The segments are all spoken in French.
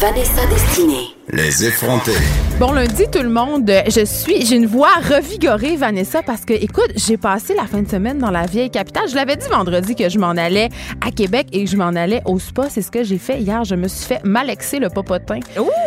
Vanessa Destinée. Les effrontés. Bon lundi tout le monde, je suis j'ai une voix revigorée Vanessa parce que écoute, j'ai passé la fin de semaine dans la vieille capitale. Je l'avais dit vendredi que je m'en allais à Québec et que je m'en allais au spa, c'est ce que j'ai fait hier, je me suis fait malexer le popotin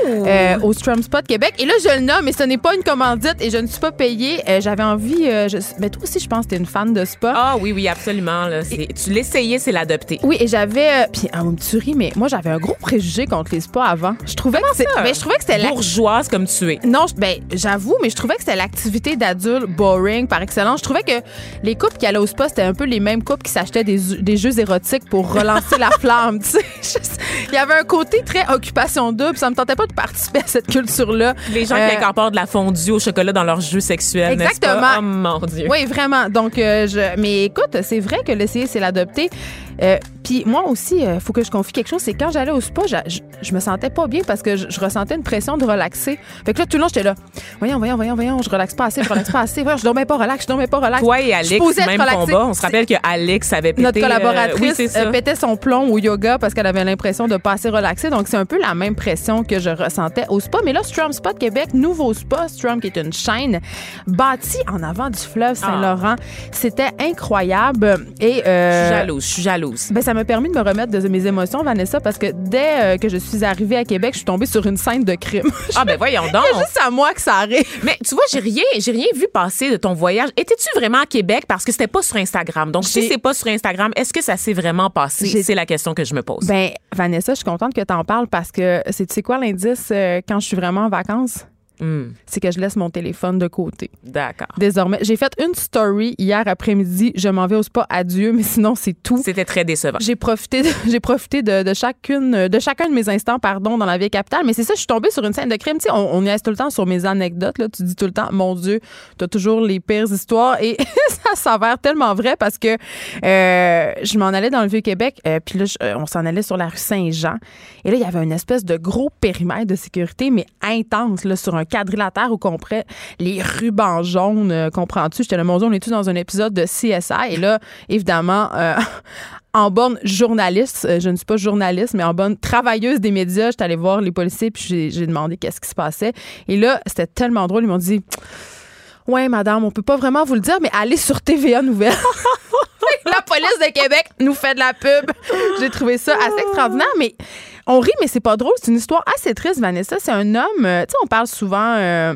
euh, au Strum Spot Québec et là je le nomme mais ce n'est pas une commandite et je ne suis pas payée. Euh, j'avais envie euh, je, mais toi aussi je pense que tu es une fan de spa. Ah oui, oui, absolument. Là. C'est- Tu l'essayais, c'est l'adopter. Oui, et j'avais euh, puis ah, tu ris mais moi j'avais un gros préjugé contre les spas avant. Je trouvais que c'est- ça? ben, je trouvais que c'était la- Bourgeoise comme tu es. Non, je- ben j'avoue, mais je trouvais que c'était l'activité d'adulte boring par excellence. Je trouvais que les couples qui allaient au spa, c'était un peu les mêmes couples qui s'achetaient des, des jeux érotiques pour relancer la flamme. tu sais. Il y avait un côté très occupation double. Ça me tentait pas de participer à cette culture-là. Les gens Euh, qui incorporent de la fondue au chocolat dans leur jeu sexuel, n'est-ce pas? Exactement. Oh mon Dieu. Oui, vraiment. Donc, euh, je... mais écoute, c'est vrai que l'essayer, c'est l'adopter. Euh, Puis moi aussi, il faut que je confie quelque chose. C'est quand j'allais au spa, je, je, je me sentais pas bien parce que je, je ressentais une pression de relaxer. Fait que là, tout le long, j'étais là. Voyons, voyons, voyons, voyons, je relaxe pas assez, je relaxe pas assez. Voyons, je dormais pas relax, je dormais pas relax. Toi et Je Alex, même combat. On se rappelle que Alex avait pété... Notre euh, collaboratrice oui, euh, pétait son plomb au yoga parce qu'elle avait l'impression de pas assez relaxer. Donc, c'est un peu la même pression que je ressentais au spa. Mais là, Strum Spot Québec, nouveau spa, Strum qui est une chaîne bâtie en avant du fleuve Saint-Laurent. C'était incroyable. Et, Je euh, suis jalouse, je suis jalouse. Ben, ça m'a permis de me remettre de mes émotions, Vanessa, parce que dès euh, que je suis arrivée à Québec, je suis tombée sur une scène de crime. Ah ben voyons donc. C'est juste à moi que ça arrive. Mais tu vois, j'ai rien, j'ai rien vu passer de ton voyage. Étais-tu vraiment à Québec? Parce que c'était pas sur Instagram. Donc si c'est pas sur Instagram, est-ce que ça s'est vraiment passé? C'est la question que je me pose. Ben, Vanessa, je suis contente que tu en parles parce que c'est, tu sais quoi l'indice euh, quand je suis vraiment en vacances? Hmm, C'est que je laisse mon téléphone de côté. D'accord. Désormais, j'ai fait une story hier après-midi. Je m'en vais au spa, adieu, mais sinon, c'est tout. C'était très décevant. J'ai profité, de, j'ai profité de, de chacune, de chacun de mes instants, pardon, dans la vieille capitale. Mais c'est ça, je suis tombée sur une scène de crime. Tu sais, on, on y reste tout le temps sur mes anecdotes. Là. Tu dis tout le temps, mon Dieu, t'as toujours les pires histoires. Et ça s'avère tellement vrai parce que euh, je m'en allais dans le Vieux-Québec. euh, Puis là, je- euh, on s'en allait sur la rue Saint-Jean. Et là, il y avait une espèce de gros périmètre de sécurité, mais intense, là, sur un quadrilatère où on prend les rubans jaunes. euh, Comprends-tu? J'étais là, mon Dieu, on est tous dans un épisode de CSI. Et là, évidemment, euh, en bonne journaliste, euh, je ne suis pas journaliste, mais en bonne travailleuse des médias, j'étais allée voir les policiers puis j'ai- j'ai demandé qu'est-ce qui se passait. Et là, c'était tellement drôle. Ils m'ont dit Ouais, madame, on peut pas vraiment vous le dire, mais allez sur TVA Nouvelle. la police de Québec nous fait de la pub. J'ai trouvé ça assez extraordinaire, mais on rit, mais c'est pas drôle. C'est une histoire assez triste, Vanessa. C'est un homme, euh, tu sais, on parle souvent euh,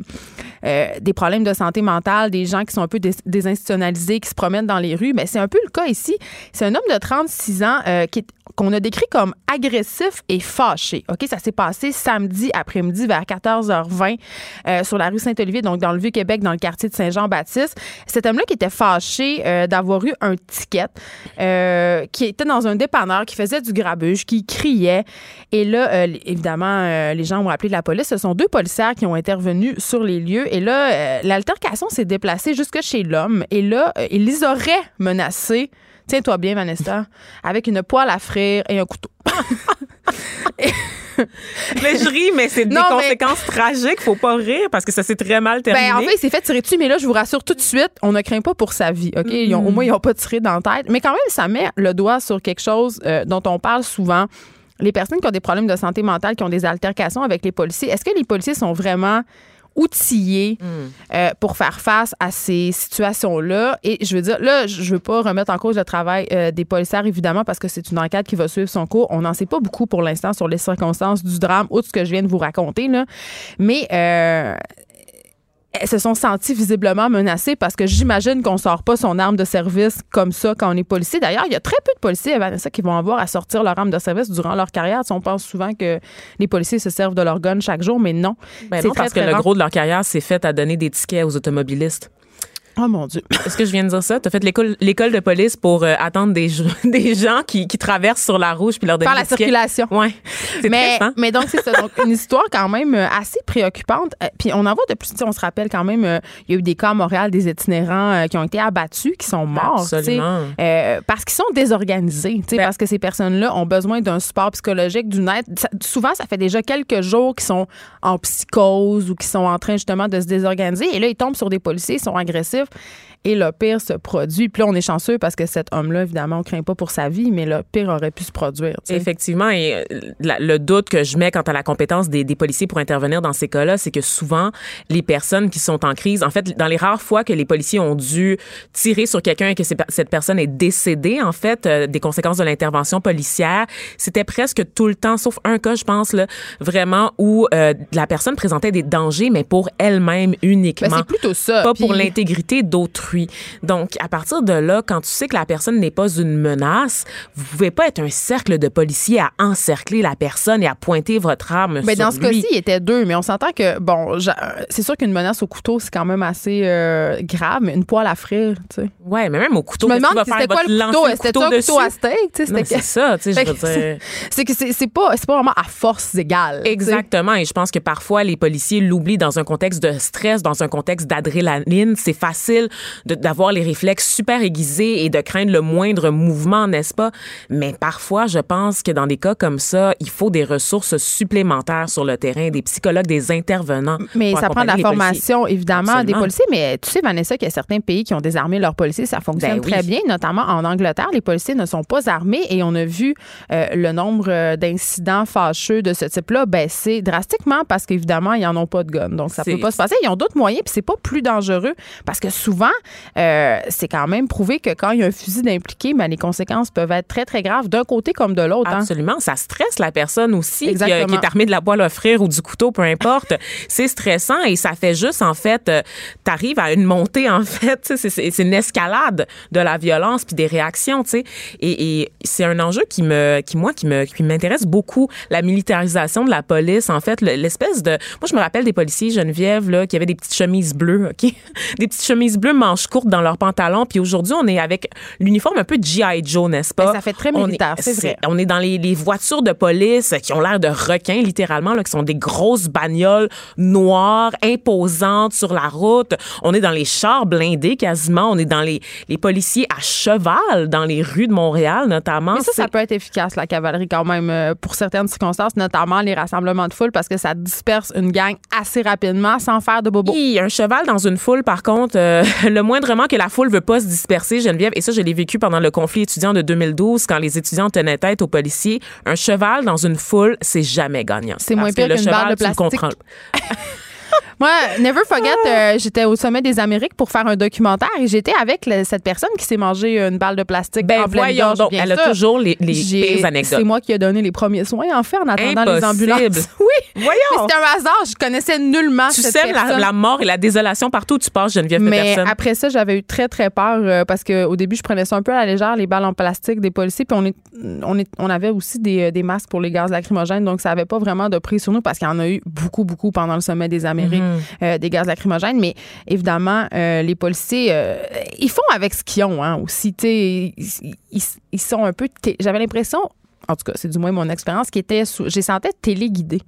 euh, des problèmes de santé mentale, des gens qui sont un peu dés- désinstitutionnalisés, qui se promènent dans les rues. Mais c'est un peu le cas ici. C'est un homme de 36 ans qui est- qu'on a décrit comme agressif et fâché. OK, ça s'est passé samedi après-midi vers 14h20 euh, sur la rue Saint-Olivier, donc dans le Vieux-Québec, dans le quartier de Saint-Jean-Baptiste. Cet homme-là qui était fâché euh, d'avoir eu un ticket, euh, qui était dans un dépanneur, qui faisait du grabuge, qui criait. Et là, évidemment, les gens ont appelé la police. Ce sont deux policières qui ont intervenu sur les lieux. Et là, l'altercation s'est déplacée jusque chez l'homme. Et là, il les aurait menacés. Tiens-toi bien, Vanessa, avec une poêle à frire et un couteau. mais je ris, mais c'est des Non, mais- conséquences tragiques. Faut pas rire parce que ça s'est très mal terminé. Ben, en fait, il s'est fait tirer dessus, mais là, je vous rassure tout de suite, on ne craint pas pour sa vie. OK? Ils ont- au moins, ils n'ont pas tiré dans la tête. Mais quand même, ça met le doigt sur quelque chose euh, dont on parle souvent. Les personnes qui ont des problèmes de santé mentale, qui ont des altercations avec les policiers, est-ce que les policiers sont vraiment outillés euh, pour faire face à ces situations-là. Et je veux dire, là, je veux pas remettre en cause le travail euh, des policiers, évidemment, parce que c'est une enquête qui va suivre son cours. On n'en sait pas beaucoup pour l'instant sur les circonstances du drame, outre ce que je viens de vous raconter. Là. Mais euh, se sont senties visiblement menacées parce que j'imagine qu'on sort pas son arme de service comme ça quand on est policier. D'ailleurs, il y a très peu de policiers, Vanessa, qui vont avoir à sortir leur arme de service durant leur carrière. On pense souvent que les policiers se servent de leur gun chaque jour, mais non. Ben C'est non, très, parce que très le gros de leur carrière, c'est fait à donner des tickets aux automobilistes. Oh mon Dieu. Est-ce que je viens de dire ça? Tu as fait l'école, l'école de police pour euh, attendre des, des gens qui, qui traversent sur la rouge puis leur donner Faire la circulation. C'est mais, triste, hein? mais donc, c'est ça. Donc, une histoire quand même euh, assez préoccupante. Euh, Puis on en voit de plus. On se rappelle quand même, euh, il y a eu des cas à Montréal, des itinérants euh, qui ont été abattus, qui sont morts. Absolument. parce qu'ils sont désorganisés. tu sais, Ben- parce que ces personnes-là ont besoin d'un support psychologique, d'une aide. Ça- souvent, ça fait déjà quelques jours qu'ils sont en psychose ou qu'ils sont en train justement de se désorganiser. Et là, ils tombent sur des policiers, ils sont agressifs. Yeah. Et le pire se produit. Puis là, on est chanceux parce que cet homme-là, évidemment, on craint pas pour sa vie, mais le pire aurait pu se produire. tu sais. Effectivement, et euh, la- le doute que je mets quant à la compétence des, des policiers pour intervenir dans ces cas-là, c'est que souvent, les personnes qui sont en crise, en fait, dans les rares fois que les policiers ont dû tirer sur quelqu'un et que cette personne est décédée, en fait, euh, des conséquences de l'intervention policière, c'était presque tout le temps, sauf un cas, je pense, là, vraiment, où euh, la personne présentait des dangers, mais pour elle-même uniquement. Ben, c'est plutôt ça. Pas Puis- pour l'intégrité d'autrui. Donc, à partir de là, quand tu sais que la personne n'est pas une menace, vous pouvez pas être un cercle de policiers à encercler la personne et à pointer votre arme Mais sur dans ce cas-ci, il était deux, mais on s'entend que, bon, c'est sûr qu'une menace au couteau, c'est quand même assez euh, grave, mais une poêle à frire, tu sais. Ouais, mais même au couteau, Je me demande vas c'était quoi le te couteau? C'était un couteau à steak, tu sais? C'est ça, tu sais, je veux dire. C'est que c'est pas, c'est pas vraiment à force égale. Exactement. Et je pense que parfois, les policiers l'oublient dans un contexte de stress, dans un contexte d'adrénaline. C'est facile d'avoir les réflexes super aiguisés et de craindre le moindre mouvement, n'est-ce pas? Mais parfois, je pense que dans des cas comme ça, il faut des ressources supplémentaires sur le terrain, des psychologues, des intervenants. Mais pour ça prend de la policiers. formation, évidemment, Absolument. des policiers. Mais tu sais, Vanessa, qu'il y a certains pays qui ont désarmé leurs policiers. Ça fonctionne Ben oui. très bien, notamment en Angleterre. Les policiers ne sont pas armés et on a vu euh, le nombre euh, d'incidents fâcheux de ce type-là baisser drastiquement parce qu'évidemment, ils n'en ont pas de gun. Donc, ça C'est- peut pas se passer. Ils ont d'autres moyens puis c'est pas plus dangereux parce que souvent, euh, c'est quand même prouvé que quand il y a un fusil d'impliqué, ben, les conséquences peuvent être très, très graves d'un côté comme de l'autre. hein. Absolument. Ça stresse la personne aussi qui, Exactement. qui est armée de la poêle à frire ou du couteau, peu importe. c'est stressant et ça fait juste, en fait, euh, t'arrives à une montée, en fait. C'est une escalade de la violence puis des réactions, tu sais. Et, et c'est un enjeu qui me, qui moi, qui me, qui m'intéresse beaucoup. La militarisation de la police, en fait, le- l'espèce de. Moi, je me rappelle des policiers Geneviève là qui avaient des petites chemises bleues, ok, des petites chemises bleues manches courtes dans leurs pantalons. Puis aujourd'hui, on est avec l'uniforme un peu GI Joe, n'est-ce pas? Ben, ça fait très militaire, c'est vrai. on est dans les, les voitures de police qui ont l'air de requins, littéralement, là, qui sont des grosses bagnoles noires, imposantes sur la route. On est dans les chars blindés quasiment. On est dans les, les policiers à cheval dans les rues de Montréal, notamment. Mais ça, ça peut être efficace, la cavalerie, quand même, euh, pour certaines circonstances, notamment les rassemblements de foule, parce que ça disperse une gang assez rapidement sans faire de bobo. Oui, un cheval dans une foule, par contre, euh, le moindrement que la foule veut pas se disperser, Geneviève, et ça, je l'ai vécu pendant le conflit étudiant de 2012, quand les étudiants tenaient tête aux policiers, un cheval dans une foule, c'est jamais gagnant. C'est moins pire le qu'une cheval, barre de plastique. Moi, never forget, Ah! euh, j'étais au sommet des Amériques pour faire un documentaire et j'étais avec le- cette personne qui s'est mangé une balle de plastique Ben en pleine voyons gorge, donc, bien elle a sûr. toujours les, les J'ai- pires anecdotes. C'est moi qui ai donné les premiers soins, en fait, en attendant les Impossible. ambulances. Oui. Mais Voyons. c'était un hasard, je connaissais nullement Tu cette sèmes la, personne. la mort et la désolation partout où tu passes, Geneviève Mais Peterson. après ça, j'avais eu très, très peur euh, parce qu'au début, je prenais ça un peu à la légère, les balles en plastique des policiers. Puis on, est, on, est, on avait aussi des, euh, des masques pour les gaz lacrymogènes. Donc, ça n'avait pas vraiment de prise sur nous parce qu'il y en a eu beaucoup, beaucoup pendant le sommet des Amériques, euh, des gaz lacrymogènes. Mais évidemment, euh, les policiers, euh, ils font avec ce qu'ils ont hein, aussi. Ils, ils- ils sont un peu. J'avais l'impression, en tout cas, c'est du moins mon expérience, qui était. sous- J'ai sentais téléguidé.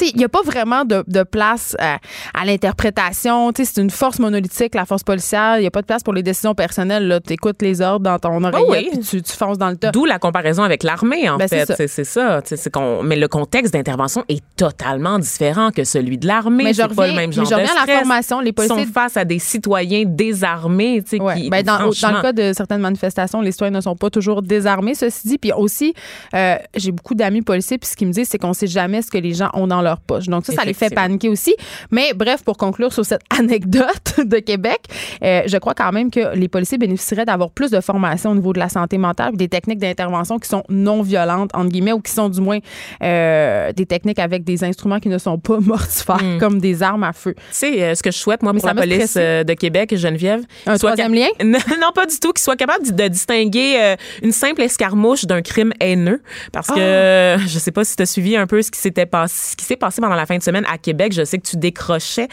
Il n'y a pas vraiment de, de place euh, à l'interprétation. C'est une force monolithique, la force policière. Il n'y a pas de place pour les décisions personnelles. Tu écoutes les ordres dans ton oreillette oui. puis tu, tu fonces dans le tas. D'où la comparaison avec l'armée, en Ben, c'est fait. C'est c'est ça. C'est qu'on- mais le contexte d'intervention est totalement différent que celui de l'armée. Mais je C'est pas le reviens- même mais genre je reviens de à la formation. Les policiers- sont face à des citoyens désarmés. Ouais. qui, Ben, dans, le cas de certaines manifestations, les citoyens ne sont pas toujours désarmés, ceci dit. Puis aussi, euh, j'ai beaucoup d'amis policiers, puis ce qu'ils me disent, c'est qu'on sait jamais ce que les gens ont dans leur poche. Donc ça, ça les fait paniquer aussi. Mais bref, pour conclure sur cette anecdote de Québec, euh, je crois quand même que les policiers bénéficieraient d'avoir plus de formation au niveau de la santé mentale, des techniques d'intervention qui sont non violentes, entre guillemets, ou qui sont du moins euh, des techniques avec des instruments qui ne sont pas mortifères, Hmm. comme des armes à feu. Sais, euh, ce que je souhaite, moi, Mais pour la police de Québec, Geneviève. Un troisième lien? Non, non, pas du tout. Qu'ils soient capables de, de distinguer une simple escarmouche d'un crime haineux. Parce que Ah! je sais pas si tu as suivi un peu ce qui s'était passé, ce qui s'est passé pendant la fin de semaine à Québec. Je sais que tu décrochais.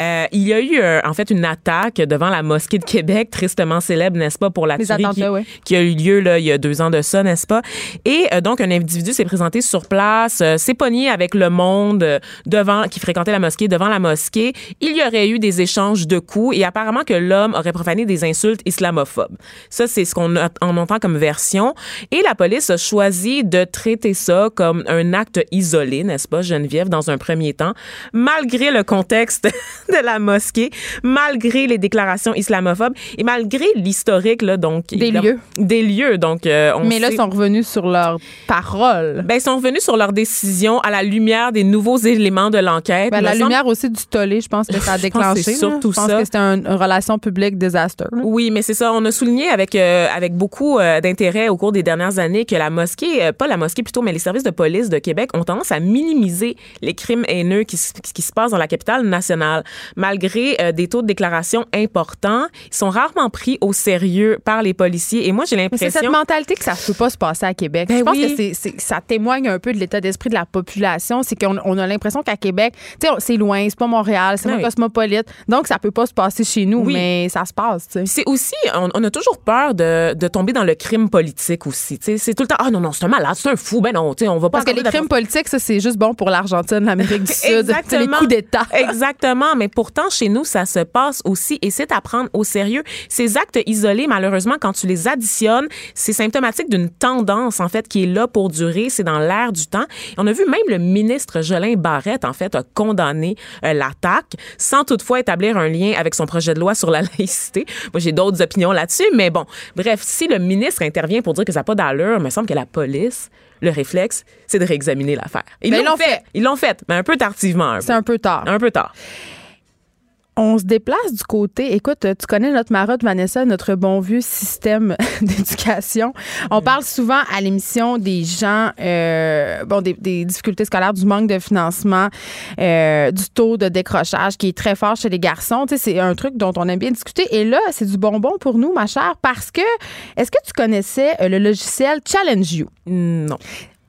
Euh, il y a eu euh, en fait une attaque devant la mosquée de Québec, tristement célèbre, n'est-ce pas, pour la Les tuerie qui, ouais. qui a eu lieu là, il y a deux ans de ça, n'est-ce pas? Et euh, donc, un individu s'est présenté sur place, s'est pogné avec le monde devant, qui fréquentait la mosquée, devant la mosquée. Il y aurait eu des échanges de coups et apparemment que l'homme aurait profané des insultes islamophobes. Ça, c'est ce qu'on en entend comme version. Et la police a choisi de traiter ça comme un acte isolé, n'est-ce pas, Geneviève, dans un premier temps, malgré le contexte de la mosquée, malgré les déclarations islamophobes et malgré l'historique, là, donc. Des lieux. Des lieux, donc. euh, on Mais là, ils sont revenus sur leurs paroles. ben, ils sont revenus sur leur décision à la lumière des nouveaux éléments de l'enquête. Ben, la semble- lumière aussi du tollé, je pense que ça a déclenché. c'est surtout je pense ça. que c'était un- une relation publique désastre. là. Oui, mais c'est ça. On a souligné avec euh, avec beaucoup euh, d'intérêt au cours des dernières années que la mosquée, pas la mosquée plutôt, mais les services de police de Québec ont tendance à minimiser les crimes haineux qui, se- qui se passent dans la capitale nationale. Malgré euh, des taux de déclaration importants, ils sont rarement pris au sérieux par les policiers. Et moi, j'ai Mais c'est cette l'impression... mentalité que ça ne peut pas se passer à Québec. Ben je pense oui. que ça témoigne un peu de l'état d'esprit de la population. C'est qu'on on a l'impression qu'à Québec, c'est loin, c'est pas Montréal, c'est Ben moins oui. cosmopolite. Donc, ça peut pas se passer chez nous, Oui. mais ça se passe. C'est aussi, on, on a toujours peur de, de tomber dans le crime politique aussi. C'est tout le temps, ah non, non, c'est un malade, c'est un fou. Ben non, on va pas Parce que les crimes politiques, ça, c'est juste bon pour l'Argentine, l'Amérique du Sud. Les coups d'État. Exactement. Mais pourtant, chez nous, ça se passe aussi et c'est à prendre au sérieux. Ces actes isolés, malheureusement, quand tu les additionnes, c'est symptomatique d'une tendance, en fait, qui est là pour durer. C'est dans l'air du temps. Et on a vu même le ministre Jolin Barrette, en fait, a condamné euh, l'attaque sans toutefois établir un lien avec son projet de loi sur la laïcité. Moi, j'ai d'autres opinions là-dessus, mais bon. Bref, si le ministre intervient pour dire que ça n'a pas d'allure, il me semble que la police, le réflexe, c'est de réexaminer l'affaire. Ils Ben, l'ont ils l'ont fait. fait. Ils l'ont fait, mais un peu tardivement. C'est un peu tard. Un peu tard. On se déplace du côté. Écoute, tu connais notre marotte, Vanessa, notre bon vieux système d'éducation. On parle souvent à l'émission des gens, euh, bon, des, des difficultés scolaires, du manque de financement, euh, du taux de décrochage qui est très fort chez les garçons. Tu sais, c'est un truc dont on aime bien discuter. Et là, c'est du bonbon pour nous, ma chère, parce que est-ce que tu connaissais euh, le logiciel Challenge You? Non.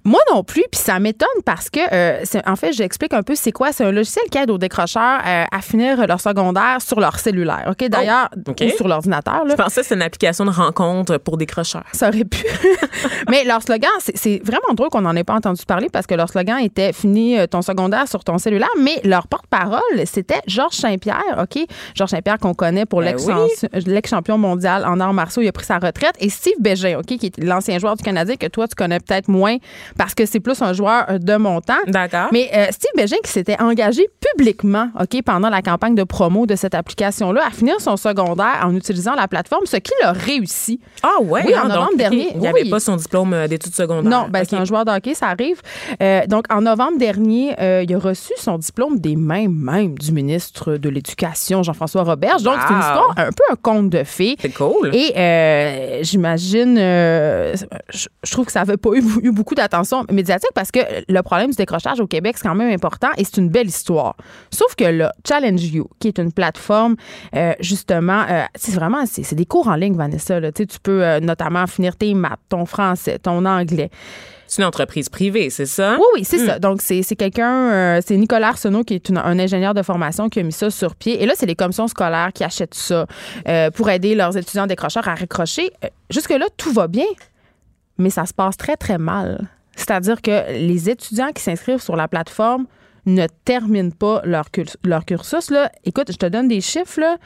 Moi non plus, puis ça m'étonne parce que, euh, c'est- en fait, j'explique un peu c'est quoi. C'est un logiciel qui aide aux décrocheurs euh, à finir leur secondaire sur leur cellulaire. OK? D'ailleurs, Oh, OK. ou sur l'ordinateur. Je pensais que c'était une application de rencontre pour décrocheurs. Ça aurait pu. Mais leur slogan, c'est- c'est vraiment drôle qu'on n'en ait pas entendu parler parce que leur slogan était Fini euh, ton secondaire sur ton cellulaire. Mais leur porte-parole, c'était Georges Saint-Pierre. OK? Georges Saint-Pierre qu'on connaît pour Ben oui. l'ex-champion mondial en arts martiaux. Il a pris sa retraite. Et Steve Bégin, OK? Qui est l'ancien joueur du Canadien que toi, tu connais peut-être moins parce que c'est plus un joueur euh, de montant. D'accord. Mais euh, Steve Bégin qui s'était engagé publiquement, OK, pendant la campagne de promo de cette application-là, à finir son secondaire en utilisant la plateforme, ce qu'il a réussi. Ah ouais, Oui, hein, en novembre donc, ok, dernier, Il n'y avait oui. pas son diplôme euh, d'études secondaires. Non, ben, c'est un joueur de hockey, ça arrive. Euh, donc, en novembre dernier, euh, il a reçu son diplôme des mains même du ministre de l'Éducation, Jean-François Roberge. Donc, c'est une histoire un peu un conte de fées. C'est cool. Et j'imagine, je, je trouve que ça n'avait pas eu, eu beaucoup d'attention médiatique parce que le problème du décrochage au Québec, c'est quand même important et c'est une belle histoire. Sauf que là, Challenge You, qui est une plateforme, euh, justement, euh, c'est vraiment, c'est des cours en ligne, Vanessa. Là. Tu peux euh, notamment finir tes maths, ton français, ton anglais. C'est une entreprise privée, c'est ça? Oui, oui, c'est ça. Donc, c'est c'est quelqu'un, euh, c'est Nicolas Arsenault qui est une- un ingénieur de formation qui a mis ça sur pied. Et là, c'est les commissions scolaires qui achètent ça euh, pour aider leurs étudiants décrocheurs à raccrocher. Euh, Jusque-là, tout va bien, mais ça se passe très, très mal. C'est-à-dire que les étudiants qui s'inscrivent sur la plateforme ne terminent pas leur, cur- leur cursus. Là. Écoute, je te donne des chiffres. Là.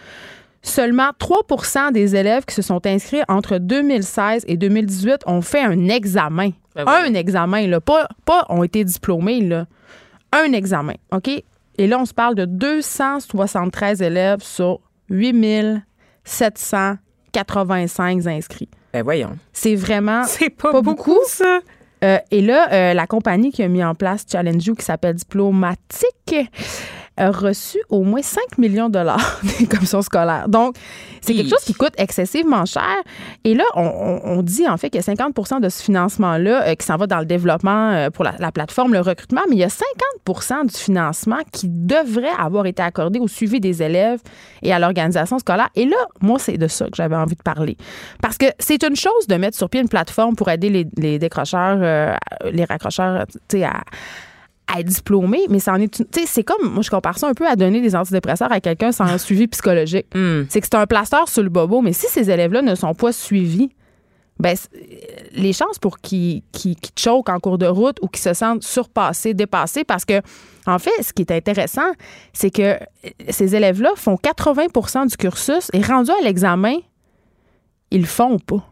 Seulement 3% des élèves qui se sont inscrits entre 2016 et 2018 ont fait un examen. Ben un examen, là. Pas, pas ont été diplômés, là. Un examen, OK? Et là, on se parle de 273 élèves sur 8785 inscrits. Ben voyons. C'est vraiment C'est pas, Pas beaucoup, beaucoup. ça. Euh, et là, euh, la compagnie qui a mis en place Challenge You, qui s'appelle Diplomatique, a reçu au moins 5 millions de dollars des commissions scolaires. Donc, c'est quelque chose qui coûte excessivement cher. Et là, on, on- on dit en fait qu'il y a 50 de ce financement-là euh, qui s'en va dans le développement euh, pour la, la plateforme, le recrutement, mais il y a 50% du financement qui devrait avoir été accordé au suivi des élèves et à l'organisation scolaire. Et là, moi, c'est de ça que j'avais envie de parler. Parce que c'est une chose de mettre sur pied une plateforme pour aider les, les décrocheurs, euh, les raccrocheurs, tu sais, à à être diplômé, mais ça en est une- tu sais, c'est comme, moi, je compare ça un peu à donner des antidépresseurs à quelqu'un sans un suivi psychologique. Hmm. C'est que c'est un plaster sur le bobo, mais si ces élèves-là ne sont pas suivis, ben, les chances pour qu'ils qu'ils, qu'ils choquent en cours de route ou qu'ils se sentent surpassés, dépassés, parce que, en fait, ce qui est intéressant, c'est que euh, ces élèves-là font 80% du cursus et rendus à l'examen, ils le font pas.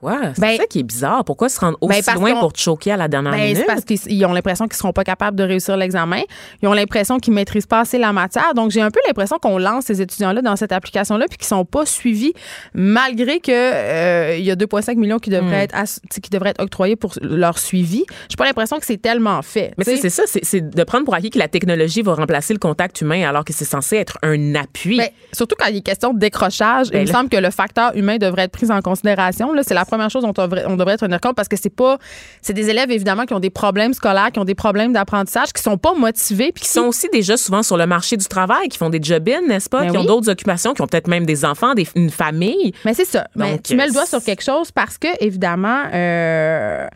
Pourquoi? C'est Ben- ça qui est bizarre. Pourquoi se rendre aussi Ben, loin pour te choquer à la dernière Ben, c'est minute? parce qu'ils ils ont l'impression qu'ils seront pas capables de réussir l'examen. Ils ont l'impression qu'ils maîtrisent pas assez la matière. Donc, j'ai un peu l'impression qu'on lance ces étudiants-là dans cette application-là puis qu'ils sont pas suivis malgré que euh, y a 2,5 millions qui devraient, Hmm. être qui devraient être octroyés pour leur suivi. J'ai pas l'impression que c'est tellement fait. Mais c'est ça, c'est- c'est de prendre pour acquis que la technologie va remplacer le contact humain alors que c'est censé être un appui. Ben, surtout quand il est question de décrochage, il Ben me semble que le facteur humain devrait être pris en considération. Là, c'est la première chose dont on devrait, tenir compte parce que c'est pas, c'est des élèves évidemment qui ont des problèmes scolaires, qui ont des problèmes d'apprentissage, qui sont pas motivés, puis qui sont aussi déjà souvent sur le marché du travail, qui font des job-ins, n'est-ce pas? Ben qui ont d'autres occupations, qui ont peut-être même des enfants, des- une famille. Mais c'est ça. Mais tu mets le doigt euh, sur quelque chose parce que, évidemment, euh,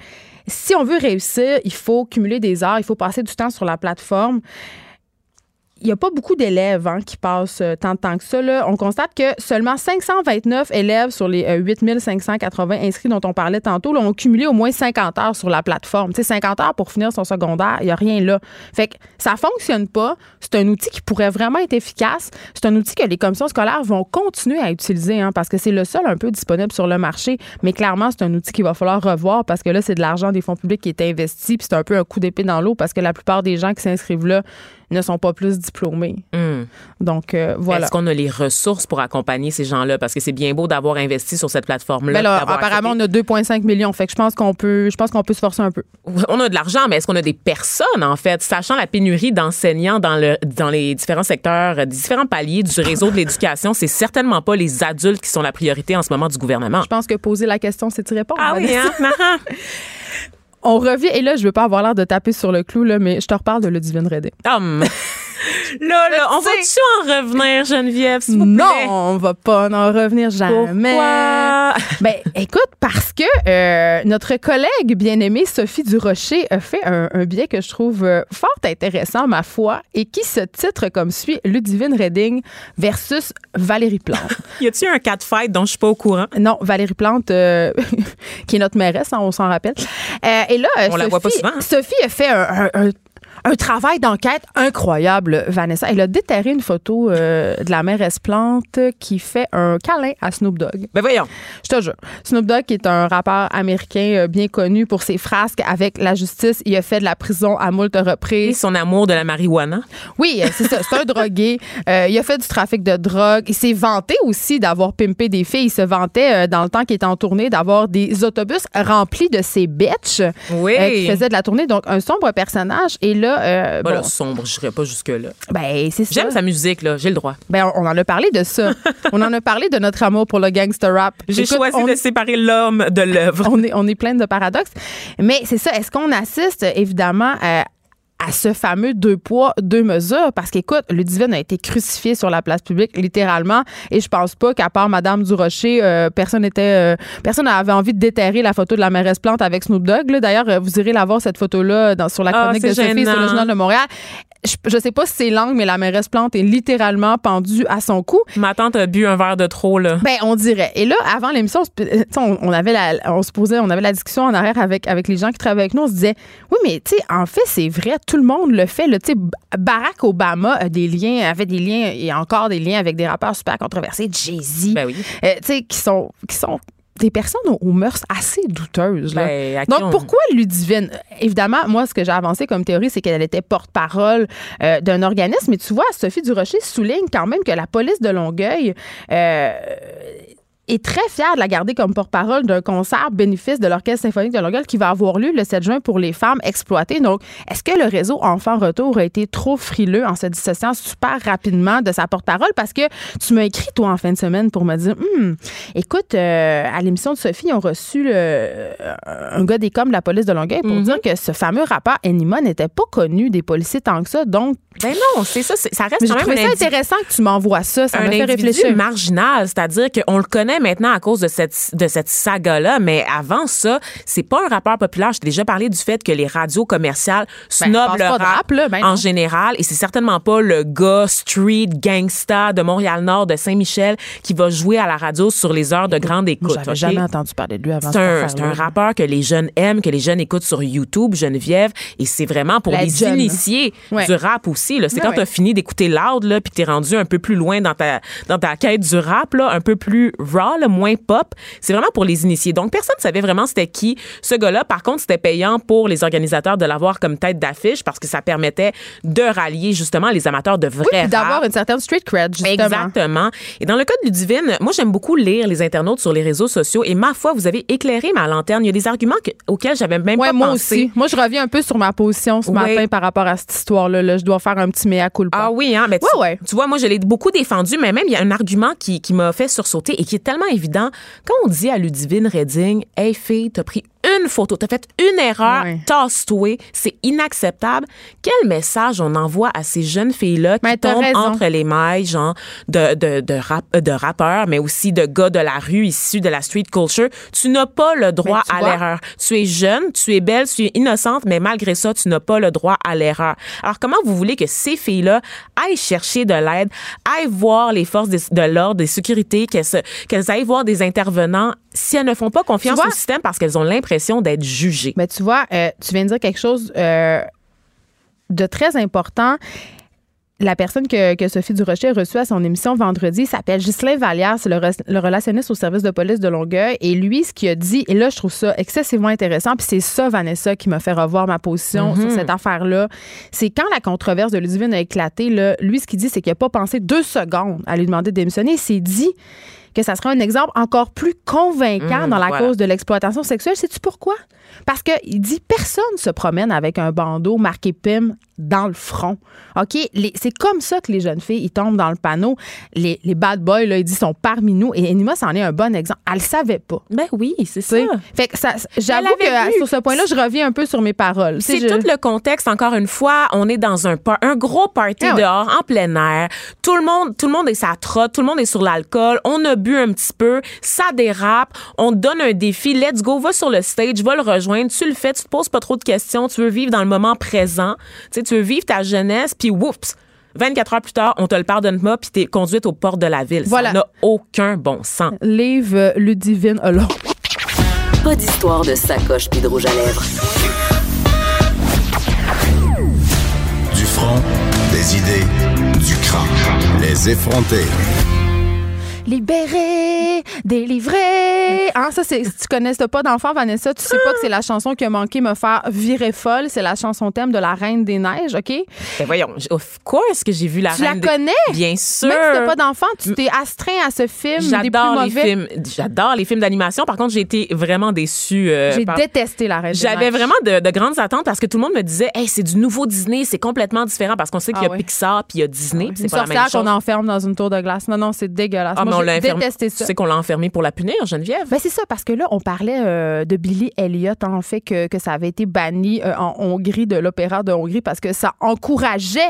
si on veut réussir, il faut cumuler des heures, il faut passer du temps sur la plateforme. Il n'y a pas beaucoup d'élèves hein, qui passent euh, tant de temps que ça. là. On constate que seulement 529 élèves sur les euh, 8580 inscrits dont on parlait tantôt là, ont cumulé au moins 50 heures sur la plateforme. Tu sais, 50 heures pour finir son secondaire, il n'y a rien là. Fait que ça fonctionne pas. C'est un outil qui pourrait vraiment être efficace. C'est un outil que les commissions scolaires vont continuer à utiliser hein, parce que c'est le seul un peu disponible sur le marché. Mais clairement, c'est un outil qu'il va falloir revoir parce que là, c'est de l'argent des fonds publics qui est investi. Puis c'est un peu un coup d'épée dans l'eau parce que la plupart des gens qui s'inscrivent là ne sont pas plus diplômés. Hmm. Donc, euh, voilà. Est-ce qu'on a les ressources pour accompagner ces gens-là? Parce que c'est bien beau d'avoir investi sur cette plateforme-là. Ben apparemment, on a 2,5 millions. Fait que je pense qu'on peut, je pense qu'on peut se forcer un peu. On a de l'argent, mais est-ce qu'on a des personnes, en fait? Sachant la pénurie d'enseignants dans, le, dans les différents secteurs, euh, différents paliers du réseau de l'éducation, c'est certainement pas les adultes qui sont la priorité en ce moment du gouvernement. Je pense que poser la question, c'est y répondre. Ah oui, hein? On revient, et là, je veux pas avoir l'air de taper sur le clou, là, mais je te reparle de Ludivine Redé. Hum. Là, là, on va-tu en revenir, Geneviève, s'il vous Non, plaît? on va pas en revenir jamais. Pourquoi? Ben, écoute, parce que euh, notre collègue bien-aimée Sophie Durocher a fait un, un billet que je trouve euh, fort intéressant, ma foi, et qui se titre comme suit Ludivine Redding versus Valérie Plante. Y a-tu un cat fight dont je suis pas au courant? non, Valérie Plante, euh, qui est notre mairesse, hein, on s'en rappelle. Et là, On la voit pas Sophie- souvent, hein? Sophie a fait un, un- un- un travail d'enquête incroyable, Vanessa. Elle a déterré une photo euh, de la mairesse Plante qui fait un câlin à Snoop Dogg. Ben voyons. Je te jure. Snoop Dogg, est un rappeur américain euh, bien connu pour ses frasques avec la justice, il a fait de la prison à moult Et reprises. son amour de la marijuana. Oui, euh, c'est ça. C'est un drogué. Euh, il a fait du trafic de drogue. Il s'est vanté aussi d'avoir pimpé des filles. Il se vantait, euh, dans le temps qu'il était en tournée, d'avoir des autobus remplis de ses bitches Oui. euh, qui faisaient de la tournée. Donc, un sombre personnage. Et là, euh, Voilà, bon, sombre, je pas jusque-là. ben, c'est. J'aime sa musique, là, j'ai le droit. Ben, on on en a parlé de ça. on en a parlé de notre amour pour le gangster rap. J'ai choisi on- de séparer l'homme de l'œuvre. on est, on est plein de paradoxes. Mais c'est ça. Est-ce qu'on assiste, évidemment, à, à ce fameux deux poids, deux mesures? Parce qu'écoute, Ludivine a été crucifié sur la place publique, littéralement. Et je pense pas qu'à part Madame Durocher, euh, personne n'était, euh, personne n'avait envie de déterrer la photo de la mairesse Plante avec Snoop Dogg. D'ailleurs, euh, vous irez la voir, cette photo-là, dans, sur la Ah, chronique de Sophie sur le Journal de Montréal. Je, je sais pas si c'est langue, mais la mairesse Plante est littéralement pendue à son cou. Ma tante a bu un verre de trop, là. Ben, on dirait. Et là, avant l'émission, on, se- tu sais, on, avait la, on se posait, on avait la discussion en arrière avec, avec les gens qui travaillent avec nous. On se disait, oui, mais tu sais, en fait, c'est vrai, tout le monde le fait. là. Tu sais, Barack Obama a des liens, avait des liens et encore des liens avec des rappeurs super controversés, Jay-Z, Ben oui. euh, tu sais, qui sont, qui sont des personnes aux, aux mœurs assez douteuses. Là. Ben, Donc, on- pourquoi Ludivine? Évidemment, moi, ce que j'ai avancé comme théorie, c'est qu'elle était porte-parole euh, d'un organisme. Mais tu vois, Sophie Durocher souligne quand même que la police de Longueuil euh, est très fière de la garder comme porte-parole d'un concert bénéfice de l'Orchestre symphonique de Longueuil qui va avoir lieu le 7 juin pour les femmes exploitées. Donc, est-ce que le réseau Enfants Retour a été trop frileux en se dissociant super rapidement de sa porte-parole? Parce que tu m'as écrit, toi, en fin de semaine pour me dire, Hum, écoute, euh, à l'émission de Sophie, ils ont reçu le- un gars des coms de la police de Longueuil pour dire que ce fameux rappeur Enima n'était pas connu des policiers tant que ça. Donc, Ben non, c'est ça, ça reste quand même un ça intéressant que tu m'envoies ça. Ça un m'a fait individu réfléchir. marginal, c'est-à-dire qu'on le connaît connaît maintenant à cause de cette, de cette saga-là, mais avant ça, c'est pas un rappeur populaire. Je t'ai déjà parlé du fait que les radios commerciales Ben, snobent le rap, rap, là, ben en général, et c'est certainement pas le gars street gangsta de Montréal-Nord, de Saint-Michel, qui va jouer à la radio sur les heures de grande écoute. J'avais OK? jamais entendu parler de lui avant C'est un, c'est un rappeur que les jeunes aiment, que les jeunes écoutent sur YouTube, Geneviève, et c'est vraiment pour La les jeune. initiés Ouais. du rap aussi. là. C'est Ouais, quand ouais. tu as fini d'écouter Loud, là, puis t'es rendu un peu plus loin dans ta, dans ta quête du rap, là, un peu plus raw, là, moins pop. C'est vraiment pour les initiés. Donc, personne ne savait vraiment c'était qui ce gars-là. Par contre, c'était payant pour les organisateurs de l'avoir comme tête d'affiche parce que ça permettait de rallier justement les amateurs de vrai Oui, d'avoir une certaine street cred, justement. Exactement. Et dans le cas de Ludivine, moi, j'aime beaucoup lire les internautes sur les réseaux sociaux. Et ma foi, vous avez éclairé ma lanterne. Il y a des arguments que- auxquels j'avais même Ouais, pas moi pensé. aussi. Moi, je reviens un peu sur ma position ce matin par rapport à cette histoire-là. là. Je dois faire un petit mea culpa. Ah oui, hein? Ben, tu, Ouais, ouais. tu vois, moi, je l'ai beaucoup défendu, mais même, il y a un argument qui, qui m'a fait sursauter et qui est tellement évident. Quand on dit à Ludivine Redding, Hey, fille, t'as pris une photo, t'as fait une erreur, Ouais. tasse-toi, c'est inacceptable. Quel message on envoie à ces jeunes filles-là qui Ben, tombent raison. entre les mailles, genre, de, de, de, rap, euh, de rappeurs, mais aussi de gars de la rue issus de la street culture? Tu n'as pas le droit Mais tu à l'erreur. Tu es jeune, tu es belle, tu es innocente, mais malgré ça, tu n'as pas le droit à l'erreur. Alors, comment vous voulez que ces filles-là aillent chercher de l'aide, aillent voir les forces de, de l'ordre, des sécurités, qu'elles aillent voir des intervenants si elles ne font pas confiance vois- au système parce qu'elles ont l'impression d'être jugées? Mais tu vois, euh, tu viens de dire quelque chose euh, de très important. La personne que, que Sophie Durocher a reçue à son émission vendredi s'appelle Ghislain Vallière, c'est le, re- le relationniste au service de police de Longueuil. Et lui, ce qu'il a dit, et là, je trouve ça excessivement intéressant, puis c'est ça, Vanessa, qui m'a fait revoir ma position sur cette affaire-là. C'est quand la controverse de Ludivine a éclaté, là, lui, ce qu'il dit, c'est qu'il n'a pas pensé deux secondes à lui demander de démissionner. Il s'est dit que ça serait un exemple encore plus convaincant Mmh, dans la voilà. cause de l'exploitation sexuelle. Sais-tu pourquoi? Parce qu'il dit personne se promène avec un bandeau marqué PIM dans le front. OK? C'est comme ça que les jeunes filles, ils tombent dans le panneau. Les, les bad boys, là, ils disent, sont parmi nous. Et Enima, c'en est un bon exemple. Elle le savait pas. Ben oui, c'est ça. Fait que ça, j'avoue que vu. sur ce point-là, je reviens un peu sur mes paroles. C'est je- tout le contexte. Encore une fois, on est dans un un gros party Ah ouais. dehors, en plein air. Tout le monde, tout le monde est sa trotte, tout le monde est sur l'alcool. On a bu un petit peu, ça dérape. On te donne un défi. Let's go, va sur le stage, va le rejoindre. Tu le fais, tu te poses pas trop de questions. Tu veux vivre dans le moment présent. Tu sais, tu veux vivre ta jeunesse, puis whoops. 24 heures plus tard, on te le pardonne pas, puis t'es conduite aux portes de la ville. Voilà. Ça n'a aucun bon sens. Livre Ludivine Hollande. Pas d'histoire de sacoche puis de rouge à lèvres. Du front, des idées, du crâne. Les effronter. Libéré, délivré. Hein, ça, c'est, si tu connais pas d'enfant, Vanessa, tu sais pas que c'est la chanson qui a manqué me faire virer folle. C'est la chanson thème de la Reine des Neiges, OK? Ben voyons, of course que j'ai vu la Tu la reine des- connais? Bien sûr. Même si t'as pas d'enfant, tu t'es astreint à ce film J'adore les films. J'adore les films d'animation. Par contre, j'ai été vraiment déçue. euh, J'ai par- détesté la Reine des J'avais Neiges. vraiment de, de grandes attentes parce que tout le monde me disait, hey, c'est du nouveau Disney, c'est complètement différent parce qu'on sait qu'il y a Ah oui. Pixar puis il y a Disney. puis Une c'est pas la même chose. qu'on enferme dans une tour de glace. Non, non, c'est dégueulasse. Ah, on l'a enfermé. Tu sais qu'on l'a enfermé pour la punir, Geneviève? Ben c'est ça, parce que là, on parlait euh, de Billy Elliot, en fait, que, que ça avait été banni euh, en Hongrie, de l'opéra de Hongrie, parce que ça encourageait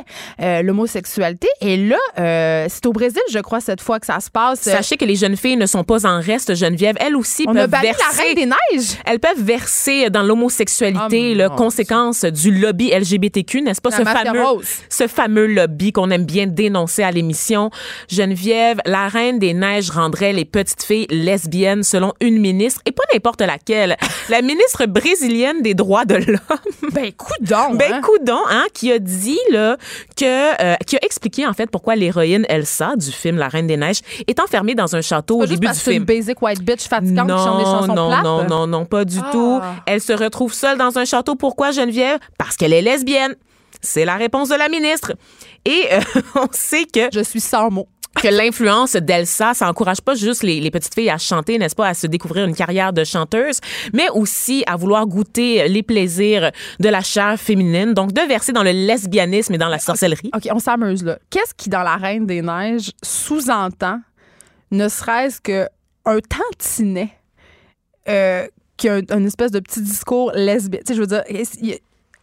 euh, l'homosexualité. Et là, c'est au Brésil, je crois, cette fois que ça se passe. Sachez que les jeunes filles ne sont pas en reste, Geneviève. Elles aussi on a peuvent banni verser. la Reine des Neiges. Elles peuvent verser dans l'homosexualité, Oh, la mon conséquence du lobby LGBTQ, n'est-ce pas? La ce fameux, rose. ce fameux lobby qu'on aime bien dénoncer à l'émission. Geneviève, la reine des neiges rendrait les petites filles lesbiennes selon une ministre, et pas n'importe laquelle, la ministre brésilienne des droits de l'homme. Ben, coudon, Ben hein. Coudon, hein, qui a dit là que euh, qui a expliqué en fait pourquoi l'héroïne Elsa du film La Reine des Neiges est enfermée dans un château au début parce du que c'est une film. basic white bitch fatigante qui chante des Non, chansons non, plates. non, non, non, pas du Ah. tout. Elle se retrouve seule dans un château. Pourquoi, Geneviève? Parce qu'elle est lesbienne. C'est la réponse de la ministre. Et euh, on sait que Je suis sans mots. Que l'influence d'Elsa, ça encourage pas juste les, les petites filles à chanter, n'est-ce pas, à se découvrir une carrière de chanteuse, mais aussi à vouloir goûter les plaisirs de la chair féminine, donc de verser dans le lesbianisme et dans la sorcellerie. OK, on s'amuse là. Qu'est-ce qui, dans La Reine des Neiges, sous-entend, ne serait-ce que un tantinet euh, qui a un- une espèce de petit discours lesbien? Tu sais, je veux dire,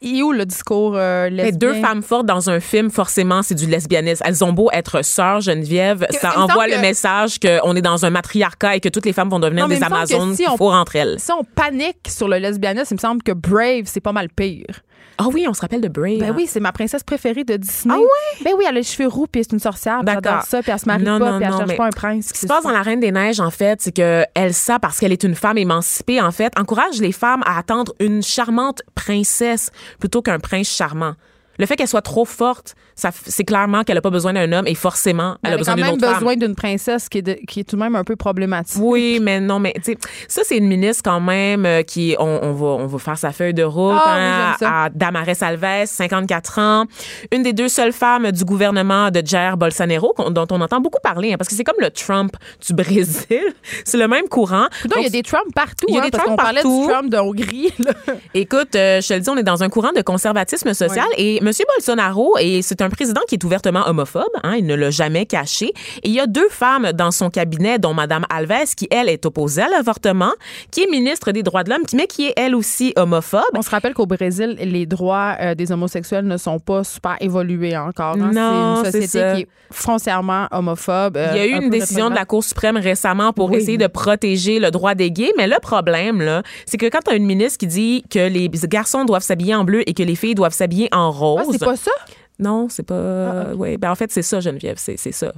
il est où le discours euh, Mais lesbien? deux femmes fortes dans un film, forcément, c'est du lesbianisme. Elles ont beau être sœurs, Geneviève, Que- ça envoie le que- message qu'on est dans un matriarcat et que toutes les femmes vont devenir Non, mais des Amazones si qu'il on- faut entre elles. Si on panique sur le lesbianisme, il me semble que Brave, c'est pas mal pire. Ah oui, on se rappelle de Brave. Ben hein? oui, c'est ma princesse préférée de Disney. Ah ouais? Ben oui, elle a les cheveux roux, puis c'est une sorcière, D'accord. ça, puis elle se marie Non, pas, non, puis elle non, cherche pas un prince. Ce qui se passe dans La Reine des Neiges, en fait, c'est que Elsa, parce qu'elle est une femme émancipée, en fait, encourage les femmes à attendre une charmante princesse plutôt qu'un prince charmant. Le fait qu'elle soit trop forte, c'est clairement qu'elle n'a pas besoin d'un homme et forcément, elle, Elle a a besoin d'une même autre femme. besoin d'une princesse qui est, de- qui est tout de même un peu problématique. Oui, mais non, mais tu sais, ça c'est une ministre quand même euh, qui, on, on va, on va faire sa feuille de route oui, hein, ça. à Damares Alves, 54 ans, une des deux seules femmes du gouvernement de Jair Bolsonaro dont on entend beaucoup parler, hein, parce que c'est comme le Trump du Brésil, c'est le même courant. Il y a des Trump partout. Il y a hein, des parce Trump qu'on parlait partout. du Trump de Hongrie. là. Écoute, euh, je te le dis, on est dans un courant de conservatisme social et M. Bolsonaro, et c'est un président qui est ouvertement homophobe, hein, il ne l'a jamais caché. Et il y a deux femmes dans son cabinet, dont Mme Alves, qui, elle, est opposée à l'avortement, qui est ministre des droits de l'homme, mais qui est, elle aussi, homophobe. On se rappelle qu'au Brésil, les droits euh, des homosexuels ne sont pas super évolués encore. hein. Non, c'est une société qui est foncièrement homophobe. euh, Il y a eu un une décision de la. Cour suprême récemment pour Oui. essayer de protéger le droit des gays, mais le problème, là, c'est que quand tu as une ministre qui dit que les garçons doivent s'habiller en bleu et que les filles doivent s'habiller en Ah, rose, c'est pas ça? Non, c'est pas. ouais, ben en fait c'est ça Geneviève, c'est ça.